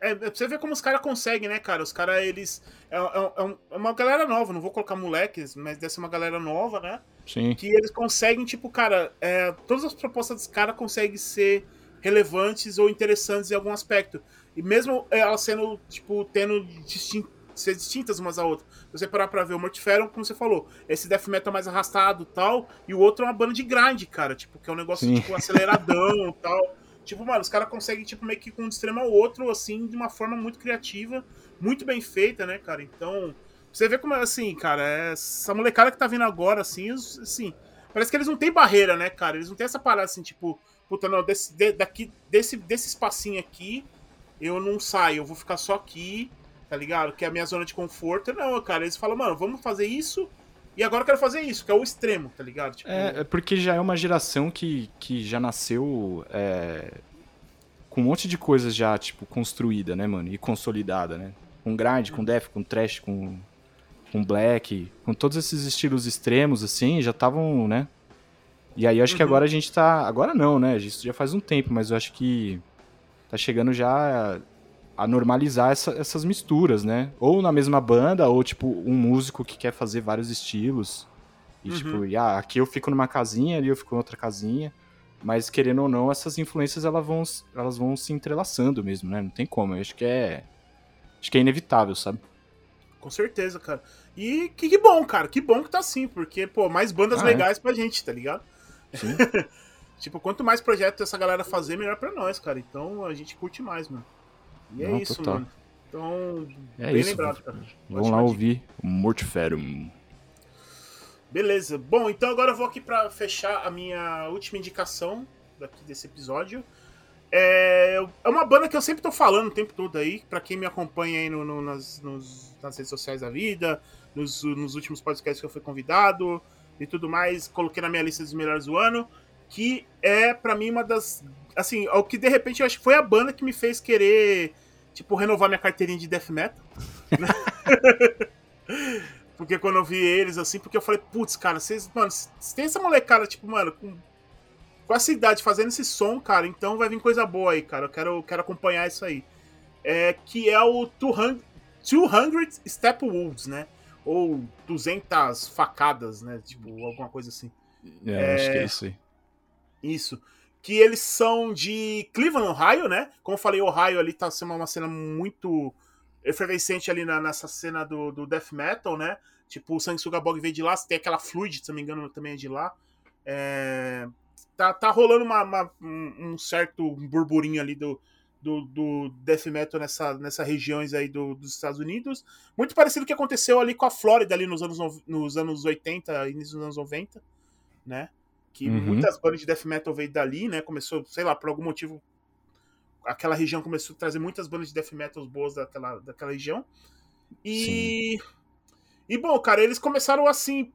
É, pra você ver como os caras conseguem, né, cara? Os caras, eles. É, é, é, uma galera nova, não vou colocar moleques, mas deve ser uma galera nova, né? Sim. Que eles conseguem, tipo, cara, é, todas as propostas dos caras conseguem ser relevantes ou interessantes em algum aspecto. E mesmo elas sendo, tipo, tendo distin ser distintas umas a outra. Se você parar pra ver o Mortifero, como você falou, esse death metal mais arrastado tal, e o outro é uma banda de grind, cara, tipo, que é um negócio, Sim. tipo, aceleradão tal. Tipo, mano, os caras conseguem, tipo, meio que com um extremo ao outro, assim, de uma forma muito criativa, muito bem feita, né, cara? Então, você vê como é assim, cara, é essa molecada que tá vindo agora, assim, assim, parece que eles não têm barreira, né, cara? Eles não têm essa parada, assim, tipo, puta, não, desse, de, daqui, desse, desse espacinho aqui, eu não saio, eu vou ficar só aqui tá ligado? Que é a minha zona de conforto. Não, cara, eles falam, mano, vamos fazer isso e agora eu quero fazer isso, que é o extremo, tá ligado? Tipo... É, é porque já é uma geração que, que já nasceu é, com um monte de coisas já, tipo, construída, né, mano? E consolidada, né? Com grind, com death, com trash, com, com black, com todos esses estilos extremos, assim, já estavam, né? E aí eu acho uhum. que agora a gente tá. Agora não, né? Isso já faz um tempo, mas eu acho que tá chegando já a normalizar essa, essas misturas, né? Ou na mesma banda, ou tipo um músico que quer fazer vários estilos. E uhum. tipo, e, ah, aqui eu fico numa casinha, ali eu fico em outra casinha. Mas querendo ou não, essas influências elas vão, elas vão se entrelaçando mesmo, né? Não tem como. Eu acho que é. Acho que é inevitável, sabe? Com certeza, cara. E que, que bom, cara. Que bom que tá assim, porque, pô, mais bandas ah, é? legais é? pra gente, tá ligado? Sim. tipo, quanto mais projetos essa galera fazer, melhor pra nós, cara. Então a gente curte mais, mano. E é Não, isso, total. mano. Então, é bem isso. lembrado, cara. Vamos lá ouvir o Mortiferum. Beleza. Bom, então agora eu vou aqui para fechar a minha última indicação daqui desse episódio. É, é uma banda que eu sempre tô falando o tempo todo aí, para quem me acompanha aí no, no, nas, nos, nas redes sociais da vida, nos, nos últimos podcasts que eu fui convidado e tudo mais, coloquei na minha lista dos melhores do ano, que é para mim uma das assim, o que de repente eu acho que foi a banda que me fez querer, tipo, renovar minha carteirinha de death metal. Porque quando eu vi eles, assim, porque eu falei, putz, cara, vocês, mano, tem essa molecada, tipo, mano, com, com essa idade fazendo esse som, cara, então vai vir coisa boa aí, cara. Eu quero, quero acompanhar isso aí. É, que é o 200, 200 Stepwoods, né? Ou 200 facadas, né? Tipo, alguma coisa assim. É, é acho que é isso aí. Isso que eles são de Cleveland, Ohio, né? Como eu falei, Ohio ali tá sendo uma cena muito efervescente ali na, nessa cena do, do death metal, né? Tipo, o Sanguessuga Bog veio de lá, tem aquela Fluid, se não me engano, também é de lá. É... Tá, tá rolando uma, uma, um certo burburinho ali do, do, do, death metal nessa, nessa regiões aí do, dos Estados Unidos. Muito parecido o que aconteceu ali com a Flórida ali nos anos, nos anos 80, início dos anos 90, né? Que uhum. muitas bandas de death metal veio dali, né? Começou, sei lá, por algum motivo, aquela região começou a trazer muitas bandas de death metal boas daquela, daquela região. E. Sim. E bom, cara, eles começaram assim,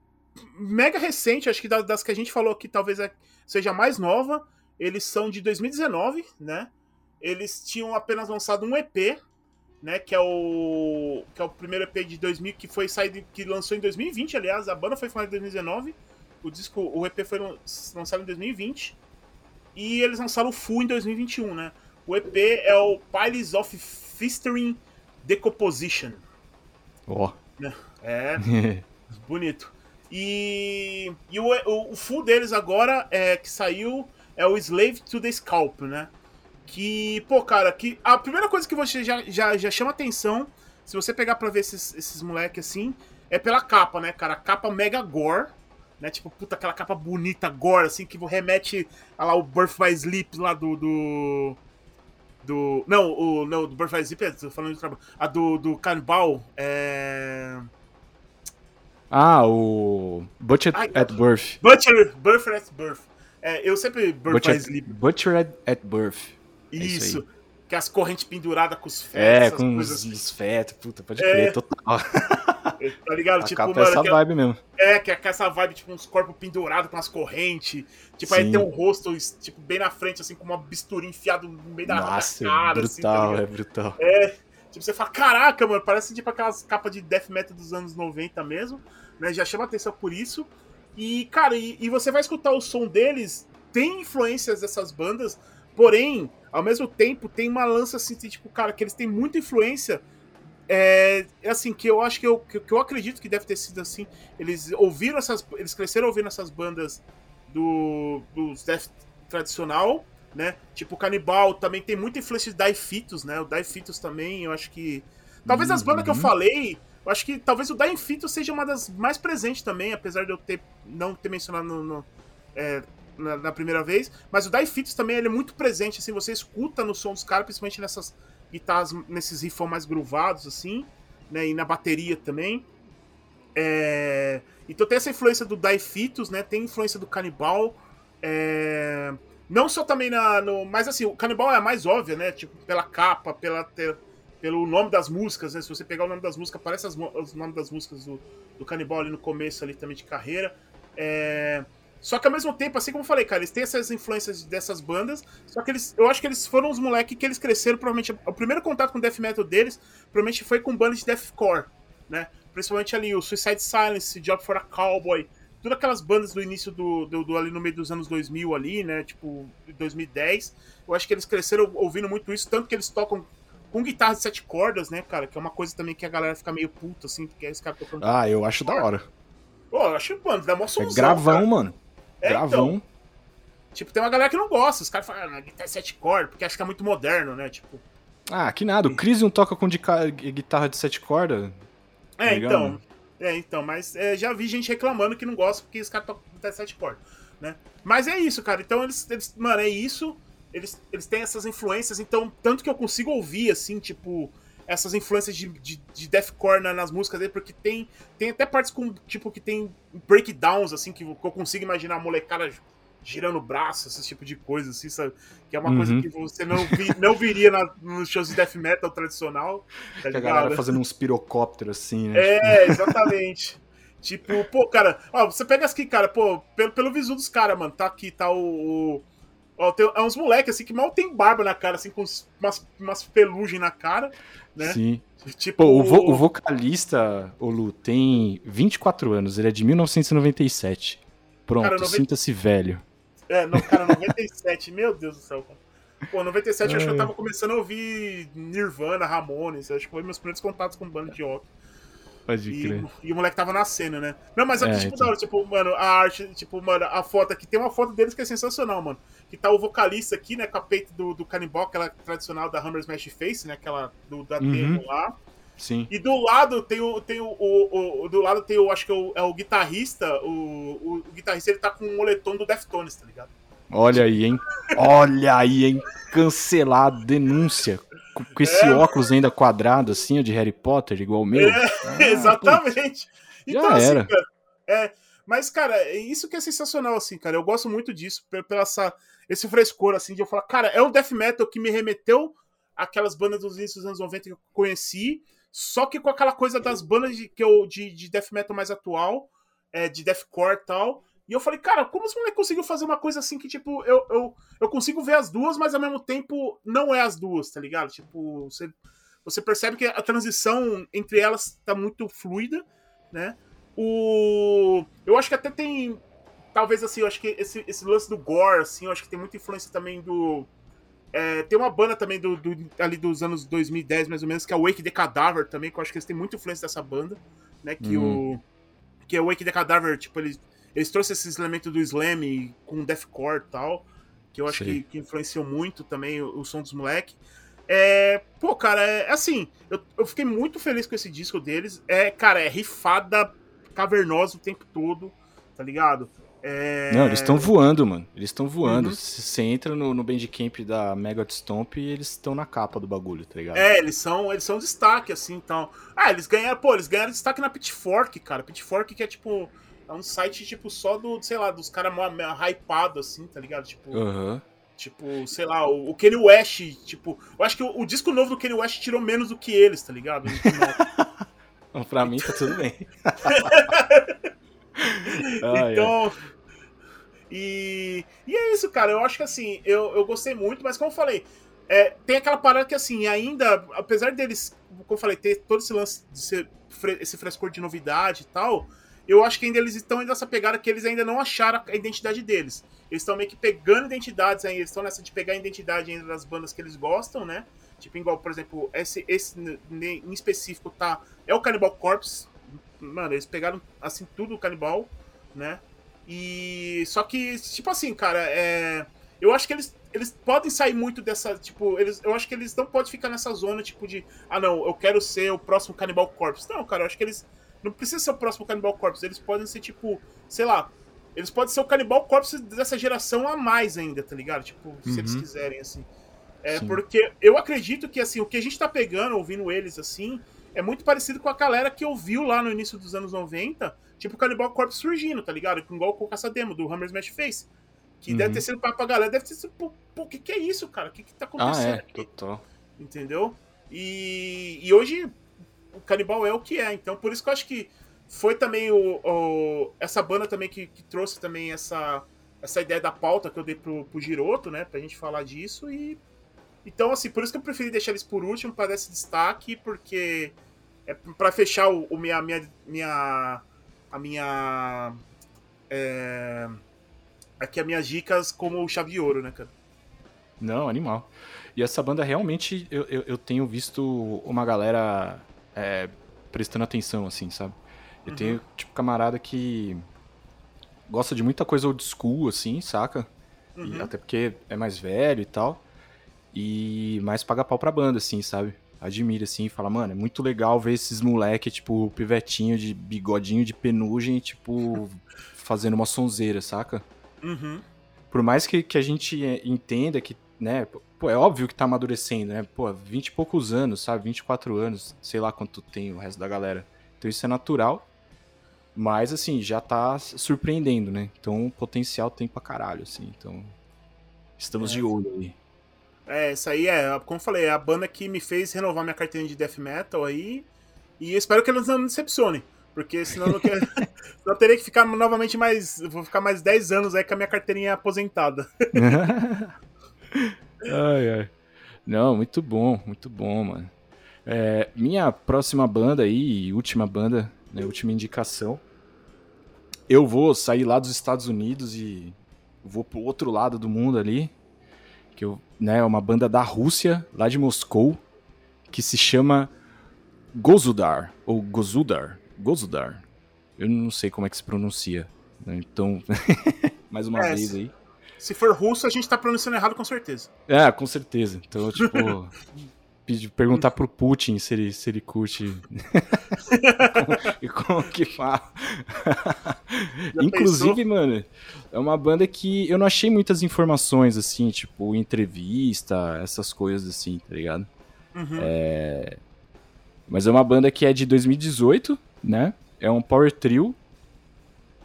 mega recente, acho que das que a gente falou aqui talvez é, seja mais nova. Eles são de 2019, né? Eles tinham apenas lançado um EP, né? Que é o que é o primeiro EP de 2000 que foi saído, que lançou em 2020, aliás, a banda foi final de 2019 o disco, o EP foi lançado em 2020 e eles lançaram o Full em 2021, né? O EP é o Piles of Fistering Decomposition. Ó. Oh. É. bonito. E, e o, o, o, full deles agora é que saiu é o Slave to the Scalp, né? Que, pô, cara, que a primeira coisa que você já, já, já chama atenção, se você pegar pra ver esses, esses moleques assim, é pela capa, né, cara? A capa mega gore, né? Tipo, puta, aquela capa bonita agora, assim, que remete a lá o Birth by Sleep lá do. do... do não, o, não, do Birth by Sleep, é, tô falando de trabalho. A do, do Cannibal, é. Ah, o. Butcher Ai, at Birth. Butcher, Birth at Birth. É, eu sempre Butcher, Butcher at, Birth. Isso. isso que as correntes penduradas com os fetos. É, com os, assim. os fetos, puta, pode crer, é. total. Tá ligado? A tipo, mano. É essa vibe mesmo. É, que é essa vibe, tipo, uns corpos pendurados com as correntes. Tipo, Sim. aí tem um rosto, tipo, bem na frente, assim, com uma bistura enfiada no meio da, Nossa, da cara. Tá brutal, assim, tá é brutal. É. Tipo, você fala, caraca, mano, parece tipo aquelas capas de death metal dos anos 90 mesmo, né? Já chama atenção por isso. E, cara, e, e você vai escutar o som deles, tem influências dessas bandas, porém, ao mesmo tempo, tem uma lança assim, tipo, cara, que eles têm muita influência. É, é assim, que eu acho que eu, que, que, eu acredito que deve ter sido assim. Eles ouviram essas. Eles cresceram ouvindo essas bandas do, dos death tradicional, né? Tipo, Canibal também tem muita influência de Daifitos, né? O Daifitos também, eu acho que. Talvez uhum. as bandas que eu uhum. falei, eu acho que talvez o Daifitos seja uma das mais presentes também, apesar de eu ter não ter mencionado no, no é, na, na, primeira vez. Mas o Daifitos também ele é muito presente, assim, você escuta no som dos caras, principalmente nessas guitarras, nesses riffs mais groovados, assim, né? E na bateria também. É... Então tem essa influência do Daifitos, né? Tem influência do Canibal. É... Não só também na. No... Mas assim, o Canibal é a mais óbvia, né? Tipo, pela capa, pela, pelo nome das músicas, né? Se você pegar o nome das músicas, aparece as, os nomes das músicas do, do Canibal ali no começo ali também de carreira. É... Só que ao mesmo tempo, assim como eu falei, cara, eles têm essas influências dessas bandas, só que eles, eu acho que eles foram os moleques que eles cresceram, provavelmente, o primeiro contato com o death metal deles, provavelmente foi com bandas de deathcore, né? Principalmente ali o Suicide Silence, Job for a Cowboy, todas aquelas bandas do início do, do, do, ali no meio dos anos 2000 ali, né, tipo 2010. Eu acho que eles cresceram ouvindo muito isso, tanto que eles tocam com guitarra de sete cordas, né, cara, que é uma coisa também que a galera fica meio puta assim, porque esse cara tocando. Ah, eu acho da hora. Pô, eu acho, mano, dá mó somzão, É gravão, cara. mano. É, Gravão. Então, tipo, tem uma galera que não gosta. Os caras falam, ah, guitarra 7 cordas, porque acha que é muito moderno, né? Tipo. Ah, que nada. O Crisium toca com guitarra de 7 cordas. É, tá então. É, então, mas é, já vi gente reclamando que não gosta porque os caras tocam guitarra 7 cordas, né? Mas é isso, cara. Então eles, eles mano, é isso. Eles, eles têm essas influências, então, tanto que eu consigo ouvir, assim, tipo, essas influências de, de, de deathcore na, nas músicas dele, porque tem, tem até partes com, tipo, que tem breakdowns, assim, que, que eu consigo imaginar a molecada girando o braço, esse tipo de coisa, assim, sabe? Que é uma uhum. coisa que você não, vi, não viria na, nos shows de death metal tradicional. Tá a galera fazendo uns pirocópteros, assim, né? É, exatamente. tipo, pô, cara, ó, você pega aqui, cara, pô, pelo, pelo visu dos caras, mano, tá aqui, tá o, o Ó, tem, é uns moleques assim que mal tem barba na cara, assim, com umas, umas pelugem na cara, né? Sim. Tipo, Pô, o, vo o vocalista, o Lu, tem 24 anos, ele é de 1997. Pronto, 90... sinta-se velho. É, não, cara, 97, meu Deus do céu, Pô, 97 é. acho que eu tava começando a ouvir Nirvana, Ramones, acho que foi meus primeiros contatos com banda de rock. Pode e, crer. E o moleque tava nascendo, né? Não, mas aqui, é, tipo, então. hora, tipo, mano, a arte, tipo, mano, a foto aqui, tem uma foto deles que é sensacional, mano. Que tá o vocalista aqui, né, com a peito do, do Cannibal, aquela tradicional da Hammer Smash Face, né, aquela do, da uhum. demo lá. Sim. E do lado tem o. Tem o, o, o, do lado tem o. Acho que é o, é o guitarrista. O, o, guitarrista ele tá com o moletom do Deftones, tá ligado? Olha aí, hein? Olha aí, hein? Cancelado, denúncia com, esse é. óculos ainda quadrado, assim, de Harry Potter, igual o meu. É, ah, exatamente. Então, Já assim, era. Cara, é, mas, cara, é isso que é sensacional, assim, cara. Eu gosto muito disso, pela essa, esse frescor, assim, de eu falar, cara, é um death metal que me remeteu àquelas bandas dos inícios dos anos 90 que eu conheci, só que com aquela coisa das bandas de, que eu, de, de death metal mais atual, é, de deathcore e tal, e eu falei, cara, como esse moleque conseguiu fazer uma coisa assim que, tipo, eu, eu, eu consigo ver as duas, mas ao mesmo tempo não é as duas, tá ligado? Tipo, você, você percebe que a transição entre elas tá muito fluida, né? O... Eu acho que até tem. Talvez assim, eu acho que esse, esse lance do gore, assim, eu acho que tem muita influência também do. É, tem uma banda também do, do, ali dos anos 2010, mais ou menos, que é o Wake the Cadaver também, que eu acho que eles têm muita influência dessa banda, né? Que hum. o. Que é o Wake the Cadaver, tipo, eles eles trouxeram esses elementos do slam com deathcore e tal, que eu acho que, que, influenciou muito também o, o som dos moleques. É, pô, cara, é, é assim, eu, eu, fiquei muito feliz com esse disco deles. É, cara, é rifada cavernosa o tempo todo, tá ligado? É... Não, eles estão voando, mano. Eles estão voando. Uhum. Você entra no, no Bandcamp da Mega Stomp e eles estão na capa do bagulho, tá ligado? É, eles são, eles são destaque, assim, então. Ah, eles ganharam, pô, eles ganharam destaque na Pitchfork, cara. Pitchfork que é tipo é um site, tipo, só do, sei lá, dos caras hypados, assim, tá ligado? Tipo. Uhum. Tipo, sei lá, o, o Kanye West, tipo. Eu acho que o, o, disco novo do Kanye West tirou menos do que eles, tá ligado? pra mim tá tudo bem. então. E, e é isso, cara. Eu acho que assim, eu, eu gostei muito, mas como eu falei, é, tem aquela parada que assim, ainda, apesar deles, como eu falei, ter todo esse lance de ser esse frescor de novidade e tal, eu acho que ainda eles estão nessa pegada que eles ainda não acharam a identidade deles. Eles estão meio que pegando identidades aí, eles estão nessa de pegar a identidade ainda das bandas que eles gostam, né? Tipo, igual, por exemplo, esse, esse em específico tá. É o Cannibal Corpse. Mano, eles pegaram assim tudo o Cannibal, né? E. Só que, tipo assim, cara, é. Eu acho que eles, eles podem sair muito dessa. Tipo, eles, eu acho que eles não podem ficar nessa zona, tipo, de. Ah, não, eu quero ser o próximo Cannibal Corpse. Não, cara, eu acho que eles. Não precisa ser o próximo Cannibal Corpse. Eles podem ser, tipo, sei lá. Eles podem ser o Cannibal Corpse dessa geração a mais ainda, tá ligado? Tipo, uhum. se eles uhum. quiserem, assim. É, Sim. porque eu acredito que, assim, o que a gente tá pegando, ouvindo eles, assim, é muito parecido com a galera que ouviu lá no início dos anos 90 Tipo o Cannibal Corpse surgindo, tá ligado? Igual com o Caça-Demo, do Hammer Smash Face. Que uhum. deve ter sido pra, pra galera, deve ter sido, pô, o que, que é isso, cara? O que, que tá acontecendo? Ah, é, aqui? total. Entendeu? E, e hoje o Canibal é o que é, então por isso que eu acho que foi também o, o essa banda também que, que, trouxe também essa, essa ideia da pauta que eu dei pro, pro Giroto, né, pra gente falar disso e então assim, por isso que eu preferi deixar eles por último para dar esse destaque, porque é para fechar o, o minha, minha, minha a minha. É, aqui as minhas dicas como chave de ouro, né, cara? Não, animal. E essa banda realmente eu, eu, eu tenho visto uma galera é, prestando atenção, assim, sabe? Eu uhum. tenho, tipo, camarada que gosta de muita coisa old school, assim, saca? Uhum. E até porque é mais velho e tal. E mais paga pau pra banda, assim, sabe? admira, assim, fala, mano, é muito legal ver esses moleque, tipo, pivetinho de bigodinho de penugem, tipo, fazendo uma sonzeira, saca? Uhum. Por mais que, que a gente entenda que, né, pô, é óbvio que tá amadurecendo, né? Pô, 20 e poucos anos, sabe? 24 anos, sei lá quanto tem o resto da galera. Então isso é natural, mas, assim, já tá surpreendendo, né? Então o potencial tem pra caralho, assim, então... Estamos é. de olho aí. É, isso aí é, como eu falei, é a banda que me fez renovar minha carteirinha de death metal aí. E espero que eles não me decepcionem. Porque senão eu, quero, eu teria que ficar novamente mais. Vou ficar mais 10 anos aí com a minha carteirinha aposentada. ai, ai. Não, muito bom, muito bom, mano. É, minha próxima banda aí, última banda, né, última indicação. Eu vou sair lá dos Estados Unidos e vou pro outro lado do mundo ali, que eu, né, é uma banda da Rússia, lá de Moscou, que se chama Gozudar, ou Gozudar, Gozudar. Eu não sei como é que se pronuncia. Né? Então, mais uma é, vez aí. Se for russo, a gente tá pronunciando errado com certeza. É, com certeza. Então, tipo, perguntar pro Putin se ele, se ele curte e como que fala. Inclusive, pensou? mano, é uma banda que eu não achei muitas informações, assim, tipo, entrevista, essas coisas assim, tá ligado? Uhum. É... Mas é uma banda que é de 2018, né? É um power trio.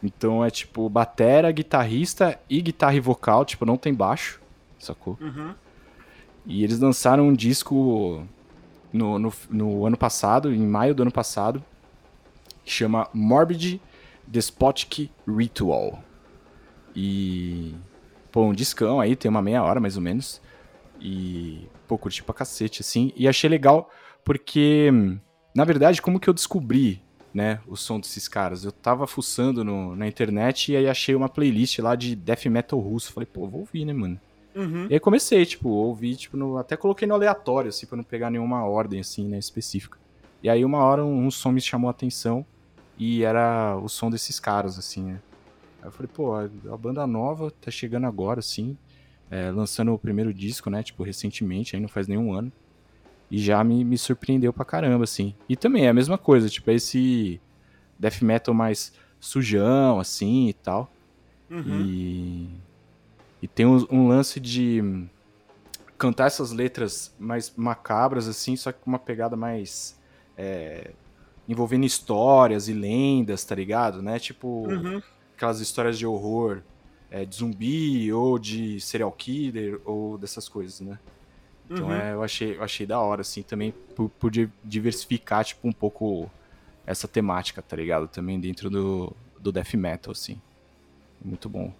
Então é tipo batera, guitarrista e guitarra e vocal, tipo, não tem baixo, sacou? Uhum. E eles lançaram um disco no, no, no, ano passado, em maio do ano passado, que chama Morbid Despotic Ritual. E. Pô, um discão aí, tem uma meia hora mais ou menos. E. Pô, curti pra cacete, assim. E achei legal porque. Na verdade, como que eu descobri né, o som desses caras. Eu tava fuçando no, na internet e aí achei uma playlist lá de death metal russo. Falei, pô, vou ouvir, né, mano? Uhum. E aí comecei, tipo, ouvi, tipo, no, até coloquei no aleatório, assim, pra não pegar nenhuma ordem, assim, né, específica. E aí uma hora um, um som me chamou a atenção e era o som desses caras, assim, né. Aí eu falei, pô, a, a banda nova tá chegando agora, assim, é, lançando o primeiro disco, né, tipo, recentemente, aí não faz nenhum ano. E já me, me surpreendeu pra caramba, assim. E também é a mesma coisa, tipo, é esse death metal mais sujão, assim, e tal. Uhum. E e tem um, um lance de cantar essas letras mais macabras, assim, só que com uma pegada mais. É, envolvendo histórias e lendas, tá ligado? Né? Tipo, uhum. aquelas histórias de horror é, de zumbi ou de serial killer ou dessas coisas, né? Então uhum. é, eu, achei, eu achei da hora, assim, também por, por, diversificar, tipo, um pouco essa temática, tá ligado? Também dentro do, do death metal, assim. Muito bom.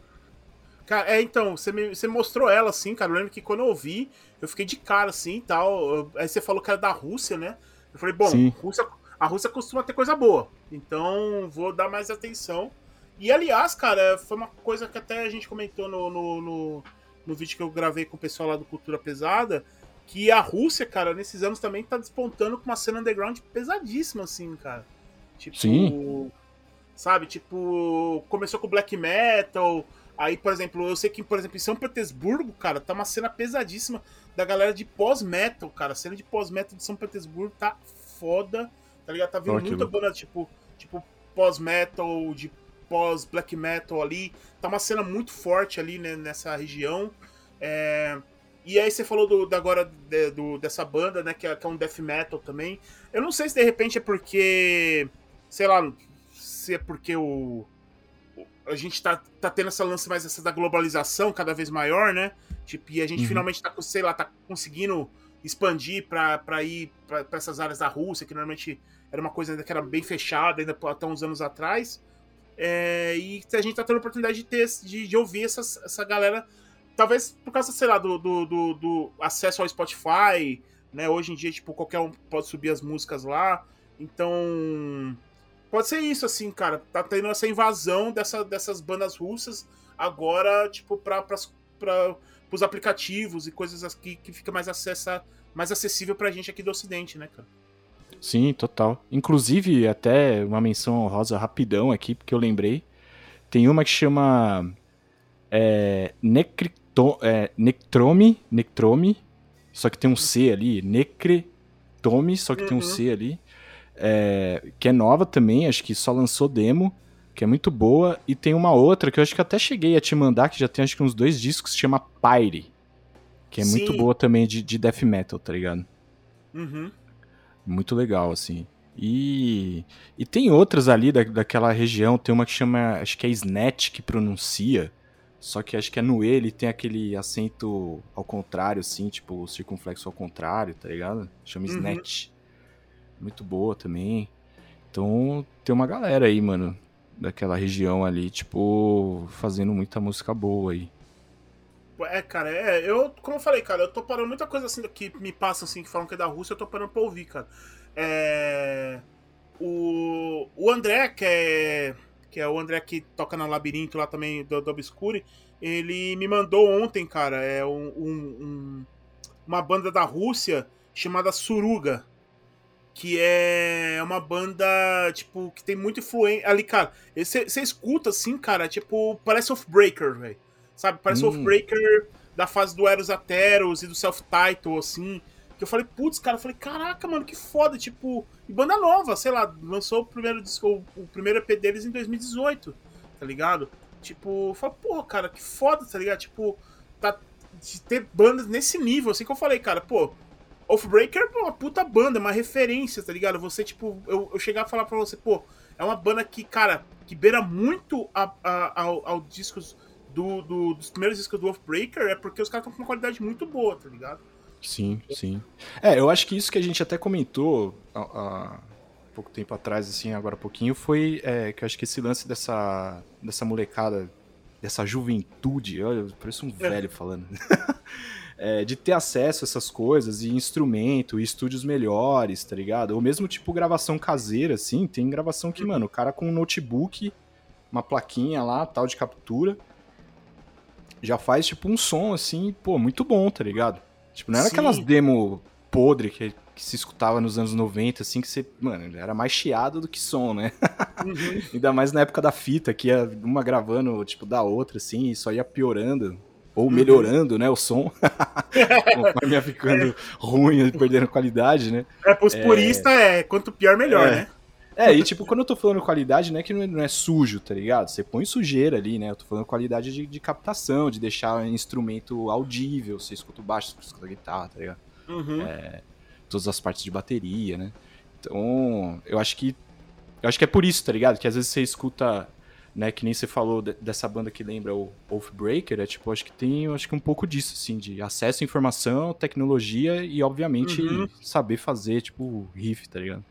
Cara, é, então, você me, você mostrou ela, assim, cara. Eu lembro que quando eu ouvi, eu fiquei de cara, assim, tal. Aí você falou que era da Rússia, né? Eu falei, bom, Rússia, a Rússia costuma ter coisa boa. Então, vou dar mais atenção. E, aliás, cara, foi uma coisa que até a gente comentou no, no, no, no vídeo que eu gravei com o pessoal lá do Cultura Pesada, que a Rússia, cara, nesses anos também tá despontando com uma cena underground pesadíssima, assim, cara. Tipo, Sim. Sabe, tipo, começou com black metal, Aí, por exemplo, eu sei que, por exemplo, em São Petersburgo, cara, tá uma cena pesadíssima da galera de pós-metal, cara. A cena de pós-metal de São Petersburgo tá foda, tá ligado? Tá vindo muita banda, tipo, tipo pós-metal, de pós-black metal ali. Tá uma cena muito forte ali né, nessa região. É... E aí você falou do, da agora de, do, dessa banda, né, que é, que é um death metal também. Eu não sei se de repente é porque, sei lá, se é porque o a gente tá, tá tendo essa lance mais essa da globalização cada vez maior, né? Tipo, e a gente uhum. finalmente tá, sei lá, tá conseguindo expandir para ir para essas áreas da Rússia, que normalmente era uma coisa que era bem fechada ainda até uns anos atrás. É, e a gente tá tendo a oportunidade de ter de, de ouvir essas, essa galera, talvez por causa, sei lá, do, do, do, do, acesso ao Spotify, né? Hoje em dia, tipo, qualquer um pode subir as músicas lá. Então, Pode ser isso, assim, cara. Tá tendo essa invasão dessa, dessas bandas russas agora, tipo, pra, pra, pra, pros aplicativos e coisas aqui que fica mais, acessa, mais acessível pra gente aqui do Ocidente, né, cara? Sim, total. Inclusive, até uma menção rosa rapidão aqui, porque eu lembrei. Tem uma que chama é, Necrito, é, Nectrome, Nectrome, só que tem um C ali, Necretome, só que uhum. tem um uhum. C ali é, que é nova também, acho que só lançou demo, que é muito boa. E tem uma outra que eu acho que até cheguei a te mandar, que já tem acho que uns dois discos, que chama Pyre. Que é Sim. muito boa também de, de death metal, tá ligado? Uhum. Muito legal, assim. E, e tem outras ali da, daquela região, tem uma que chama, acho que é Snatch que pronuncia, só que acho que é no ele tem aquele acento ao contrário, assim, tipo o circunflexo ao contrário, tá ligado? Chama uhum. Snatch muito boa também. Então tem uma galera aí, mano, daquela região ali, tipo, fazendo muita música boa aí. É, cara, é, eu, como eu falei, cara, eu tô parando muita coisa assim que me passa assim, que falam que é da Rússia, eu tô parando pra ouvir, cara. É. O, o André, que é, que é o André que toca na Labirinto lá também do, do Obscure, ele me mandou ontem, cara, é um, um, um uma banda da Rússia chamada Suruga que é uma banda, tipo, que tem muito influência. Ali, cara, você escuta assim, cara, tipo, parece Oathbreaker, velho. Sabe? Parece hum. Oathbreaker da fase do Eros Ateros e do Self-Title, assim. Que eu falei, putz, cara, eu falei, caraca, mano, que foda, tipo. E banda nova, sei lá, lançou o primeiro disco, o primeiro EP deles em 2018, tá ligado? Tipo, eu falei, pô, cara, que foda, tá ligado? Tipo, tá, de ter bandas nesse nível, assim que eu falei, cara, pô, Oathbreaker é uma puta banda, é uma referência, tá ligado? Você, tipo, eu, eu chegar a falar pra você, pô, é uma banda que, cara, que beira muito a, a, ao, ao discos do, do, dos primeiros discos do Oathbreaker, é porque os caras estão com uma qualidade muito boa, tá ligado? Sim, sim. É, eu acho que isso que a gente até comentou há, pouco tempo atrás, assim, agora há pouquinho, foi é, que eu acho que esse lance dessa, dessa molecada, dessa juventude, olha, parece um é. velho falando. é, de ter acesso a essas coisas e instrumento e estúdios melhores, tá ligado? Ou mesmo tipo gravação caseira, assim, tem gravação que, mano, o cara com um notebook, uma plaquinha lá, tal de captura, já faz tipo um som assim, pô, muito bom, tá ligado? Tipo, não era Sim. aquelas demo podre que, que, se escutava nos anos 90, assim, que você, mano, era mais chiado do que som, né? Uhum. Ainda mais na época da fita, que ia uma gravando, tipo, da outra, assim, e só ia piorando ou uhum. melhorando, uhum. né, o som, conforme ia ficando é. ruim, perdendo qualidade, né? É, pros é... puristas é, quanto pior, melhor, é. né? É, e tipo, quando eu tô falando qualidade, não é que não é, não é, sujo, tá ligado? Você põe sujeira ali, né? Eu tô falando qualidade de, de captação, de deixar o instrumento audível, você escuta o baixo, você escuta a guitarra, tá ligado? Uhum. É, todas as partes de bateria, né? Então, eu acho que. Eu acho que é por isso, tá ligado? Que às vezes você escuta, né, que nem você falou de, dessa banda que lembra o Oathbreaker, é tipo, acho que tem, acho que um pouco disso, assim, de acesso à informação, tecnologia e, obviamente, uhum. saber fazer, tipo, riff, tá ligado?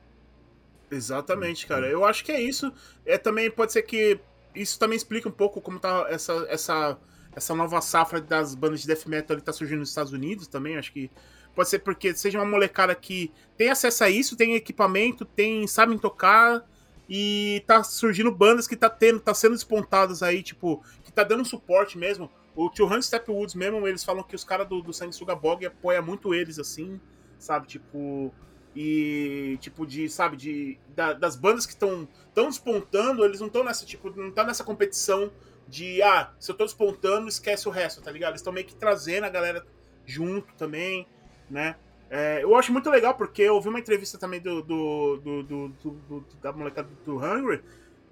Exatamente, cara. Eu acho que é isso. É também pode ser que isso também explica um pouco como tá essa essa essa nova safra das bandas de death metal ali tá surgindo nos Estados Unidos também, acho que pode ser porque seja uma molecada que tem acesso a isso, tem equipamento, tem sabem tocar e tá surgindo bandas que tá tendo, tá sendo despontadas aí, tipo, que tá dando suporte mesmo. O Tio Hans Stepwoods mesmo, eles falam que os caras do, do Sanguessuga Bog apoia muito eles, assim, sabe? Tipo, e tipo de sabe de da, das bandas que estão tão despontando eles não estão nessa tipo não tá nessa competição de ah se eu tô despontando esquece o resto tá ligado? Eles estão meio que trazendo a galera junto também né? É, eu acho muito legal porque eu ouvi uma entrevista também do, do, do, do, do da molecada do Hungry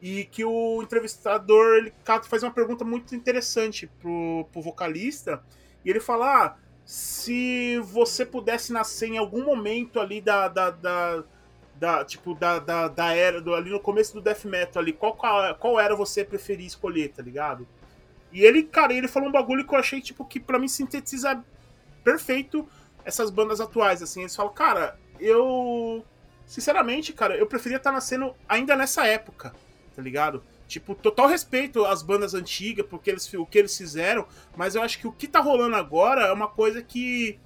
e que o entrevistador ele faz uma pergunta muito interessante pro, pro vocalista e ele fala ah, se você pudesse nascer em algum momento ali da. da, da, da tipo, da, da, da, era, do, ali no começo do death metal ali, qual, qual, era você preferir escolher, tá ligado? E ele, cara, ele falou um bagulho que eu achei, tipo, que para mim sintetiza perfeito essas bandas atuais, assim. Eles falam, cara, eu. Sinceramente, cara, eu preferia estar nascendo ainda nessa época, tá ligado? Tipo, total respeito às bandas antigas, porque eles, o que eles fizeram, mas eu acho que o que tá rolando agora é uma coisa que,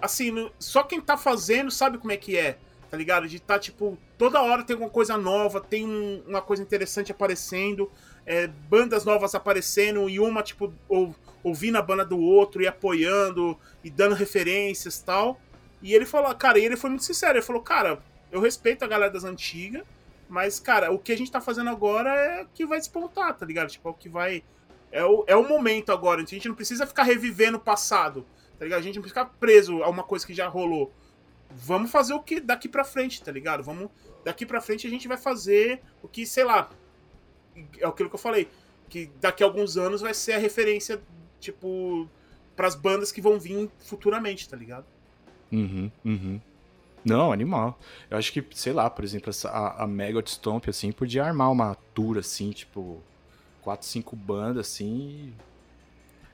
assim, só quem tá fazendo sabe como é que é, tá ligado? De tá, tipo, toda hora tem alguma coisa nova, tem um, uma coisa interessante aparecendo, é, bandas novas aparecendo e uma, tipo, ou, ouvindo a banda do outro e apoiando e dando referências tal. E ele falou, cara, e ele foi muito sincero, ele falou, cara, eu respeito a galera das antigas, mas, cara, o que a gente tá fazendo agora é o que vai despontar, tá ligado? Tipo, é o que vai. É o, é o momento agora. A gente não precisa ficar revivendo o passado, tá ligado? A gente não precisa ficar preso a uma coisa que já rolou. Vamos fazer o que daqui pra frente, tá ligado? Vamos. Daqui pra frente a gente vai fazer o que, sei lá. É aquilo que eu falei. Que daqui a alguns anos vai ser a referência, tipo, pras bandas que vão vir futuramente, tá ligado? Uhum, uhum. Não, animal. Eu acho que, sei lá, por exemplo, essa, a, a Megot Stomp, assim, podia armar uma tour, assim, tipo, quatro, cinco bandas, assim.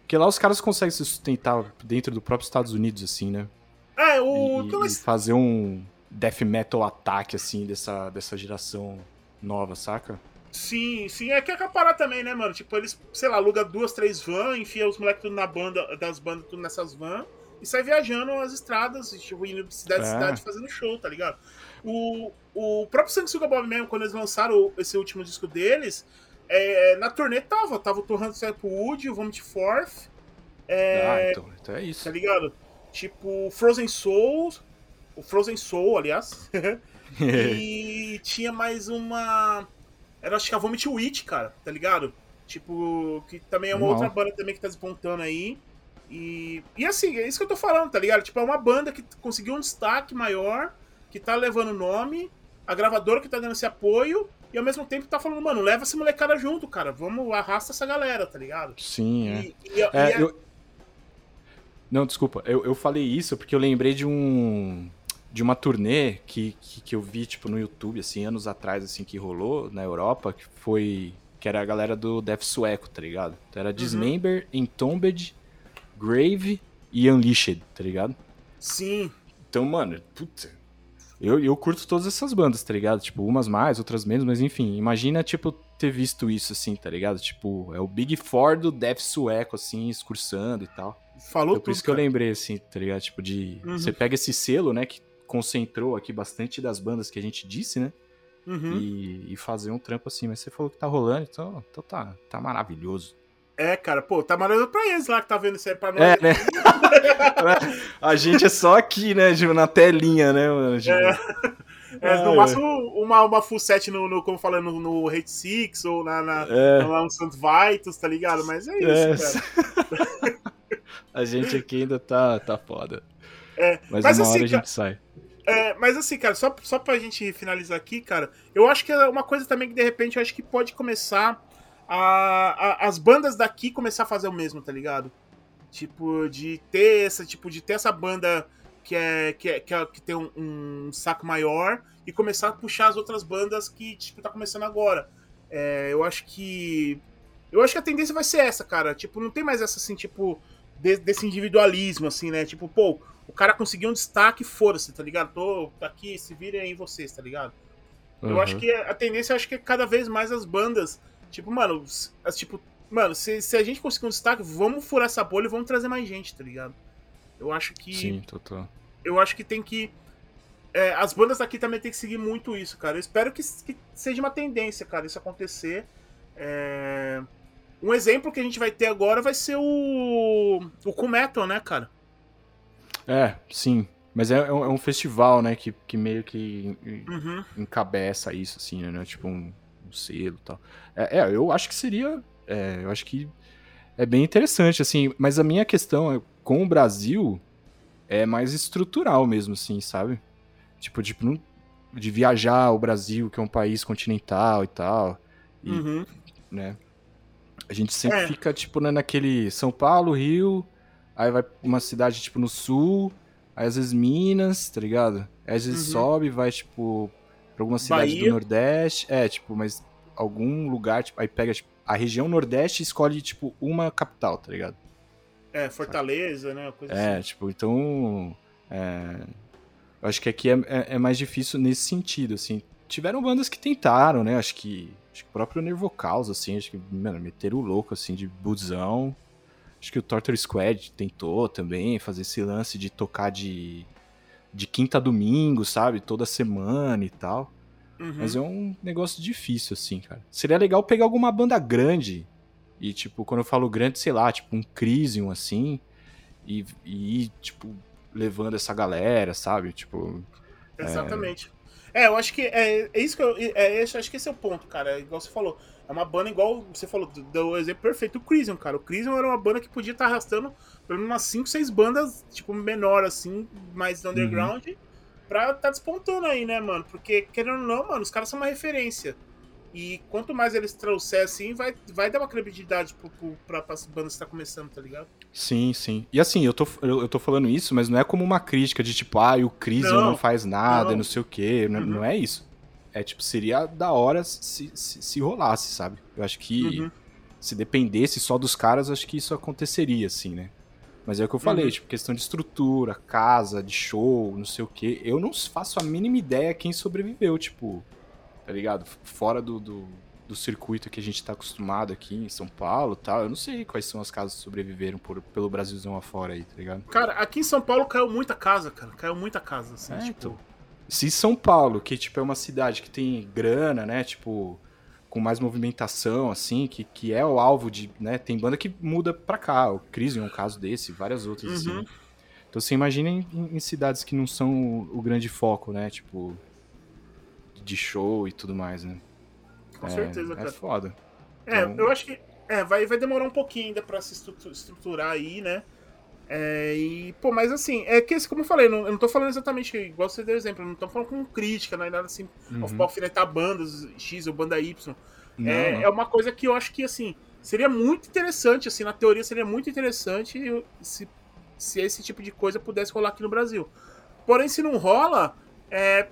Porque lá os caras conseguem se sustentar dentro do próprio Estados Unidos, assim, né? É, o. E, e fazer um death metal ataque, assim, dessa, dessa geração nova, saca? Sim, sim, é que é acaparar também, né, mano? Tipo, eles, sei lá, aluga duas, três vans, enfia os moleques tudo na banda, das bandas tudo nessas vans e sai viajando as estradas, tipo, indo de cidade em é. cidade fazendo show, tá ligado? O, o próprio Sanguessuga Bob mesmo, quando eles lançaram esse último disco deles, é, na turnê tava, tava o Torrando Wood, o Vomit Forth. É, ah, então, então é isso. Tá ligado? Tipo, Frozen Soul, o Frozen Soul, aliás. e tinha mais uma. Era acho que a Vomit Witch, cara, tá ligado? Tipo, que também é uma Não. outra banda também que tá despontando aí. E, e assim, é isso que eu tô falando, tá ligado? Tipo, é uma banda que conseguiu um destaque maior, que tá levando nome, a gravadora que tá dando esse apoio, e ao mesmo tempo tá falando, mano, leva essa molecada junto, cara. Vamos, arrasta essa galera, tá ligado? Sim, é. E, e, é, é... Eu... Não, desculpa, eu, eu falei isso porque eu lembrei de um. De uma turnê que, que, que eu vi, tipo, no YouTube, assim, anos atrás, assim, que rolou na Europa, que foi. Que era a galera do Death Sueco, tá ligado? Então era uhum. Dismember, Entombed Grave e Unleashed, tá ligado? Sim. Então, mano, puta. Eu, eu curto todas essas bandas, tá ligado? Tipo, umas mais, outras menos, mas enfim, imagina, tipo, ter visto isso assim, tá ligado? Tipo, é o Big Four do Death sueco, assim, excursando e tal. Falou então, por isso que eu lembrei, assim, tá ligado? Tipo, de. Uhum. Você pega esse selo, né, que concentrou aqui bastante das bandas que a gente disse, né? Uhum. E, e, fazer um trampo assim. Mas você falou que tá rolando, então, então tá, tá maravilhoso. É, cara, pô, tá maravilhoso pra eles lá que tá vendo isso aí pra nós. É, né? a gente é só aqui, né, tipo, na telinha, né, mano? Tipo... É. É, ah, no máximo uma, uma full set no, no como falando, no, no Hate Six ou na, na, é. lá no Santo Vitus, tá ligado? Mas é isso, é. cara. a gente aqui ainda tá, tá foda. É. Mas, mas uma assim, hora a gente sai. É, mas assim, cara, só, só pra gente finalizar aqui, cara, eu acho que é uma coisa também que de repente eu acho que pode começar a, a, as bandas daqui começar a fazer o mesmo, tá ligado? Tipo, de ter essa, tipo, de ter essa banda que é que, é, que, é, que tem um, um, saco maior e começar a puxar as outras bandas que, tipo, tá começando agora. É, eu acho que. Eu acho que a tendência vai ser essa, cara. Tipo, não tem mais essa, assim, tipo, de, desse individualismo, assim, né? Tipo, pô, o cara conseguiu um destaque, foda-se, tá ligado? Tô aqui, se virem aí vocês, tá ligado? Uhum. Eu acho que a tendência, acho que é cada vez mais as bandas, tipo, mano, as, tipo, mano, se, se a gente conseguir um destaque, vamos furar essa bolha e vamos trazer mais gente, tá ligado? Eu acho que. Sim, total. Eu acho que tem que. É, as bandas aqui também tem que seguir muito isso, cara. Eu espero que, que seja uma tendência, cara, isso acontecer. É... Um exemplo que a gente vai ter agora vai ser o. O Kumeton, né, cara? É, sim. Mas é, é, um, é um festival, né, que, que meio que uhum. encabeça isso, assim, né? Tipo um, um selo e tal. É, é, eu acho que seria. É, eu acho que é bem interessante, assim. Mas a minha questão é, com o Brasil é mais estrutural mesmo, assim, sabe? Tipo, não, de viajar o Brasil, que é um país continental e tal. E, uhum. né? A gente sempre é. fica, tipo, né, naquele São Paulo, Rio, aí vai uma cidade, tipo, no sul, aí às vezes Minas, tá ligado? Aí às vezes uhum. sobe, vai, tipo, pra alguma cidade Bahia. do Nordeste. É, tipo, mas algum lugar, tipo, aí pega, tipo, a região Nordeste e escolhe, tipo, uma capital, tá ligado? É, Fortaleza, né? É, assim. tipo, então. É, eu acho que aqui é, é, é, mais difícil nesse sentido, assim. Tiveram bandas que tentaram, né? Acho que, acho que o próprio Nervocaus, assim, acho que, mano, meteram o louco, assim, de busão. Acho que o Torture Squad tentou também fazer esse lance de tocar de, de quinta a domingo, sabe? Toda semana e tal. Uhum. Mas é um negócio difícil, assim, cara. Seria legal pegar alguma banda grande e, tipo, quando eu falo grande, sei lá, tipo, um Crisium, assim, e, e tipo, levando essa galera, sabe? Tipo. Exatamente. É, é eu acho que é, é isso que eu. É, acho que esse é o ponto, cara. É igual você falou. É uma banda igual você falou, deu o exemplo perfeito, o Crisium, cara. O Crisium era uma banda que podia estar arrastando pelo menos umas 5, 6 bandas, tipo, menor, assim, mais underground, uhum. pra tá despontando aí, né, mano? Porque, querendo ou não, mano, os caras são uma referência. E quanto mais eles trouxerem assim, vai, vai dar uma credibilidade pro, pro, pra, pra banda que tá começando, tá ligado? Sim, sim. E assim, eu tô, eu, eu tô falando isso, mas não é como uma crítica de tipo, ah, o Crisium não, não faz nada, não, não sei o quê. Não, uhum. não é isso. É tipo, seria da hora se, se, se rolasse, sabe? Eu acho que uhum. se dependesse só dos caras, acho que isso aconteceria, assim, né? Mas é o que eu falei, uhum. tipo, questão de estrutura, casa, de show, não sei o quê. Eu não faço a mínima ideia quem sobreviveu, tipo tá ligado? Fora do, do, do, circuito que a gente tá acostumado aqui em São Paulo tal. Eu não sei quais são as casas que sobreviveram por, pelo Brasilzão afora aí, tá ligado? Cara, aqui em São Paulo caiu muita casa, cara. Caiu muita casa, assim, é, tipo... Então. Se São Paulo, que, tipo, é uma cidade que tem grana, né, tipo, com mais movimentação, assim, que, que é o alvo de, né, tem banda que muda pra cá, o Crisium é um caso desse, várias outras, assim, uhum. assim. Então você imagina em, em, cidades que não são o, grande foco, né, tipo, de show e tudo mais, né? Com é, certeza, é cara. É foda. É, então... eu acho que é, vai, vai demorar um pouquinho ainda pra se estruturar aí, né? É, e, pô, mas assim, é que, como eu falei, não, eu não tô falando exatamente igual você deu exemplo, não tô falando com crítica, não é nada assim, uhum. alfinetar bandas X ou banda Y. Não, é, não. é uma coisa que eu acho que, assim, seria muito interessante, assim, na teoria seria muito interessante se, se esse tipo de coisa pudesse rolar aqui no Brasil. Porém, se não rola, é,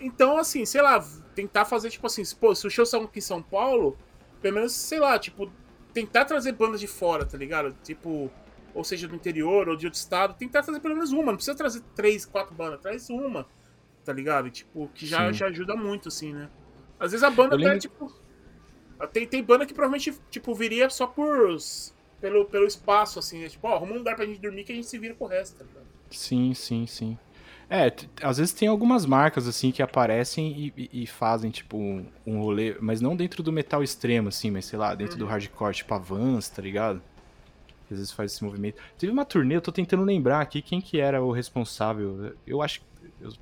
então, assim, sei lá, tentar fazer, tipo assim, pô, se o show são aqui em São Paulo, pelo menos, sei lá, tipo, tentar trazer bandas de fora, tá ligado? Tipo, ou seja, do interior ou de outro estado, tentar trazer pelo menos uma, não precisa trazer três, quatro bandas, traz uma, tá ligado? tipo, que já, já ajuda muito, assim, né? Às vezes a banda até, tipo. Tem, tem banda que provavelmente, tipo, viria só por. Pelo, pelo espaço, assim, né? Tipo, ó, arruma um lugar pra gente dormir que a gente se vira com o resto, tá ligado? Sim, sim, sim. É, às vezes tem algumas marcas, assim, que aparecem e, e, e fazem, tipo, um, um, rolê, mas não dentro do metal extremo, assim, mas sei lá, dentro uhum. do hardcore, tipo Avance, tá ligado? Às vezes faz esse movimento. Teve uma turnê, eu tô tentando lembrar aqui quem que era o responsável. Eu acho que. Eu,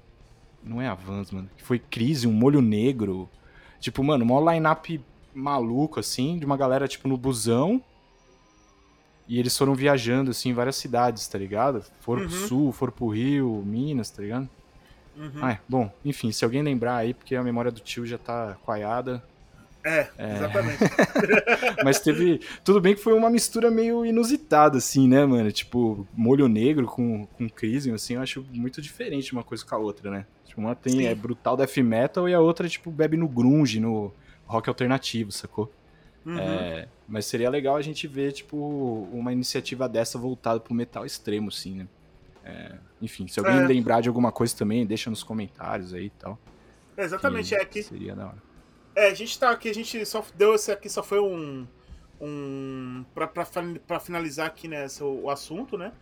não é Avance, mano. Que foi Crise, um molho negro. Tipo, mano, uma line-up maluco, assim, de uma galera, tipo, no busão. E eles foram viajando, assim, em várias cidades, tá ligado? Foram uhum. pro sul, foram pro Rio, Minas, tá ligado? Uhum. Ah, bom, enfim, se alguém lembrar aí, porque a memória do tio já tá coaiada. É, é. exatamente. Mas teve. Tudo bem que foi uma mistura meio inusitada, assim, né, mano? Tipo, molho negro com, com Crisium, assim, eu acho muito diferente uma coisa com a outra, né? Tipo, uma tem Sim. é brutal death metal e a outra, tipo, bebe no grunge, no rock alternativo, sacou? Uhum. É, mas seria legal a gente ver, tipo, uma iniciativa dessa voltada pro metal extremo, assim, né? É, enfim, se alguém é. lembrar de alguma coisa também, deixa nos comentários aí e tal. exatamente, é que. Seria da hora. É, a gente tá aqui, a gente só deu esse aqui, só foi um. um pra, finalizar aqui, né, o, o assunto, né?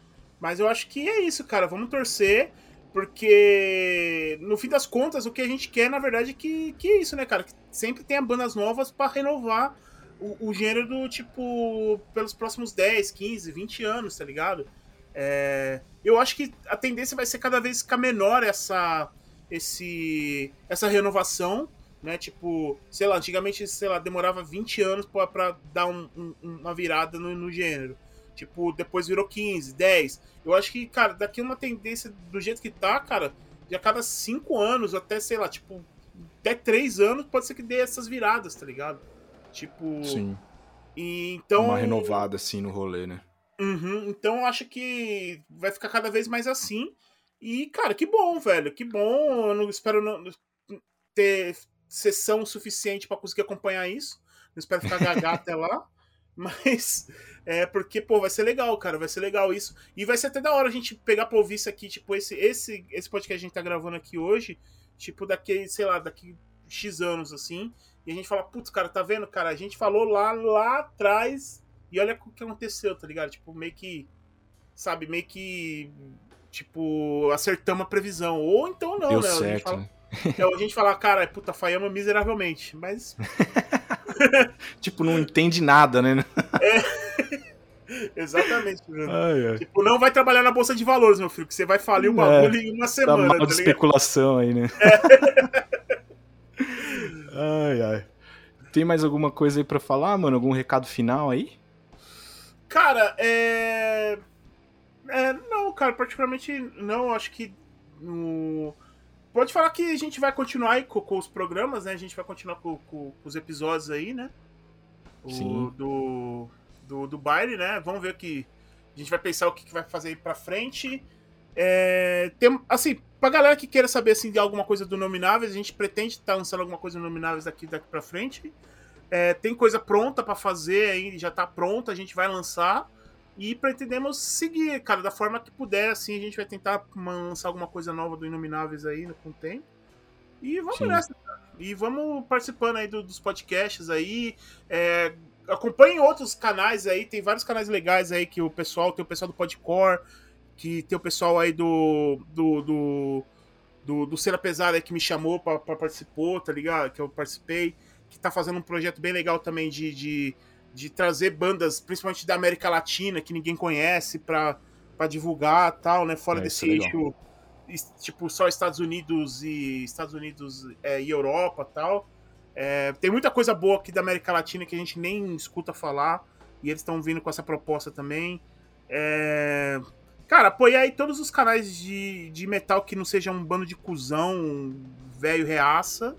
Mas eu acho que é isso, cara. Vamos torcer, porque no fim das contas, o que a gente quer, na verdade, é que, que é isso, né, cara? Que sempre tenha bandas novas para renovar o, o, gênero do tipo pelos próximos 10, 15, 20 anos, tá ligado? É, eu acho que a tendência vai ser cada vez ficar menor essa, esse, essa renovação né? Tipo, sei lá, antigamente, sei lá, demorava 20 anos para dar um, um, uma virada no, no, gênero. Tipo, depois virou 15, 10. Eu acho que, cara, daqui uma tendência do jeito que tá, cara, de a cada 5 anos, até, sei lá, tipo, até 3 anos, pode ser que dê essas viradas, tá ligado? Tipo. Sim. E, então. Uma renovada, assim, no rolê, né? Uhum, então eu acho que vai ficar cada vez mais assim. E, cara, que bom, velho. Que bom. Eu não espero não ter sessão suficiente para conseguir acompanhar isso. Não espero ficar gaga até lá. Mas é porque, pô, vai ser legal, cara. Vai ser legal isso. E vai ser até da hora a gente pegar pra ouvir isso aqui, tipo, esse, esse, esse podcast que a gente tá gravando aqui hoje, tipo, daqui, sei lá, daqui X anos, assim. E a gente fala, putz, cara, tá vendo, cara? A gente falou lá, lá atrás e olha o que aconteceu, tá ligado? Tipo, meio que, sabe, meio que, tipo, acertamos a previsão. Ou então não, Deu né? Certo, a gente fala, né? É a gente falar, cara, puta, falhamos miseravelmente, mas. tipo, não entende nada, né? É. Exatamente, ai, ai. Tipo, não vai trabalhar na bolsa de valores, meu filho, que você vai falir o bagulho é, em uma tá semana. Tá mal de especulação aí, né? É. ai, ai. Tem mais alguma coisa aí pra falar, mano? Algum recado final aí? Cara, é. é não, cara, particularmente não. Acho que no. Pode falar que a gente vai continuar aí com, com os programas, né? A gente vai continuar com, com, com os episódios aí, né? O, Sim. Do, do, do baile, né? Vamos ver o que. A gente vai pensar o que, que vai fazer aí pra frente. É, tem, assim, pra galera que queira saber assim, de alguma coisa do Nomináveis, a gente pretende estar tá lançando alguma coisa do Nomináveis daqui, daqui pra frente. É, tem coisa pronta para fazer aí, já tá pronta, a gente vai lançar. E pretendemos seguir, cara, da forma que puder, assim, a gente vai tentar lançar alguma coisa nova do Inomináveis aí né, com o tempo. E vamos Sim. nessa, cara. E vamos participando aí do, dos podcasts aí. É, acompanhem outros canais aí, tem vários canais legais aí que o pessoal, tem o pessoal do Podcore, que tem o pessoal aí do. do, do do, do Cera Pesada que me chamou para participar, tá ligado? Que eu participei, que tá fazendo um projeto bem legal também de, de de trazer bandas, principalmente da América Latina, que ninguém conhece, para divulgar tal, né? Fora é, desse é eixo, tipo, só Estados Unidos e Estados Unidos é, e Europa tal. É, tem muita coisa boa aqui da América Latina que a gente nem escuta falar, e eles estão vindo com essa proposta também. É... Cara, apoiar aí todos os canais de, de metal que não seja um bando de cuzão, velho reaça.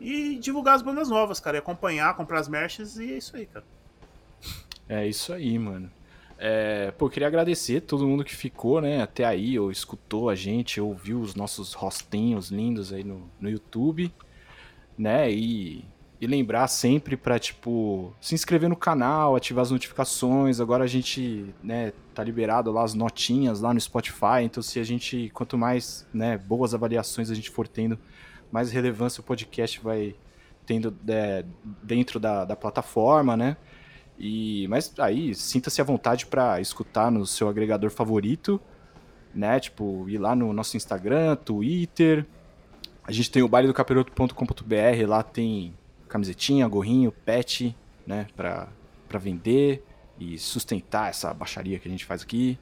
E divulgar as bandas novas, cara. E acompanhar, comprar as merches e é isso aí, cara. É isso aí, mano. É, pô, queria agradecer todo mundo que ficou, né, até aí, ou escutou a gente, ouviu os nossos rostinhos lindos aí no, no YouTube, né, e, e lembrar sempre pra, tipo, se inscrever no canal, ativar as notificações, agora a gente, né, tá liberado lá as notinhas lá no Spotify, então se a gente, quanto mais, né, boas avaliações a gente for tendo, mais relevância o podcast vai tendo é, dentro da, da plataforma, né, e, mas aí, sinta-se à vontade para escutar no seu agregador favorito, né? Tipo, ir lá no nosso Instagram, Twitter. A gente tem o bailedocapiroto.com.br, lá tem camisetinha, gorrinho, pet, né? Pra, pra vender e sustentar essa baixaria que a gente faz aqui.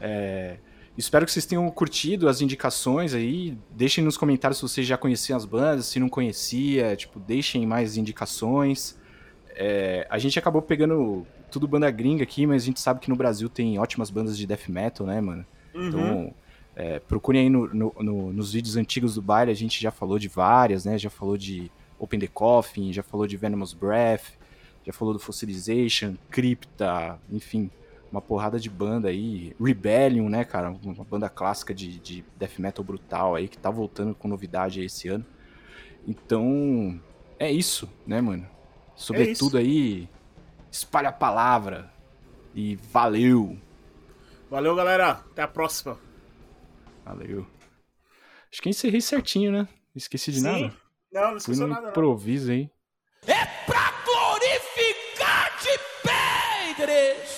É, espero que vocês tenham curtido as indicações aí. Deixem nos comentários se vocês já conheciam as bandas, se não conhecia, tipo, deixem mais indicações. É, a gente acabou pegando tudo banda gringa aqui, mas a gente sabe que no Brasil tem ótimas bandas de death metal, né, mano? Uhum. Então, é, procurem aí no, no, no, nos vídeos antigos do baile, a gente já falou de várias, né? Já falou de Open the Coffin, já falou de Venomous Breath, já falou do Fossilization, Crypta, enfim, uma porrada de banda aí. Rebellion, né, cara? Uma banda clássica de, de death metal brutal aí, que tá voltando com novidade aí esse ano. Então, é isso, né, mano? Sobretudo é aí, espalha a palavra. E valeu! Valeu, galera. Até a próxima. Valeu. Acho que encerrei certinho, né? Esqueci de Sim. nada. Não, não esqueci nada. Não. Improviso aí. É pra glorificar de Pedro!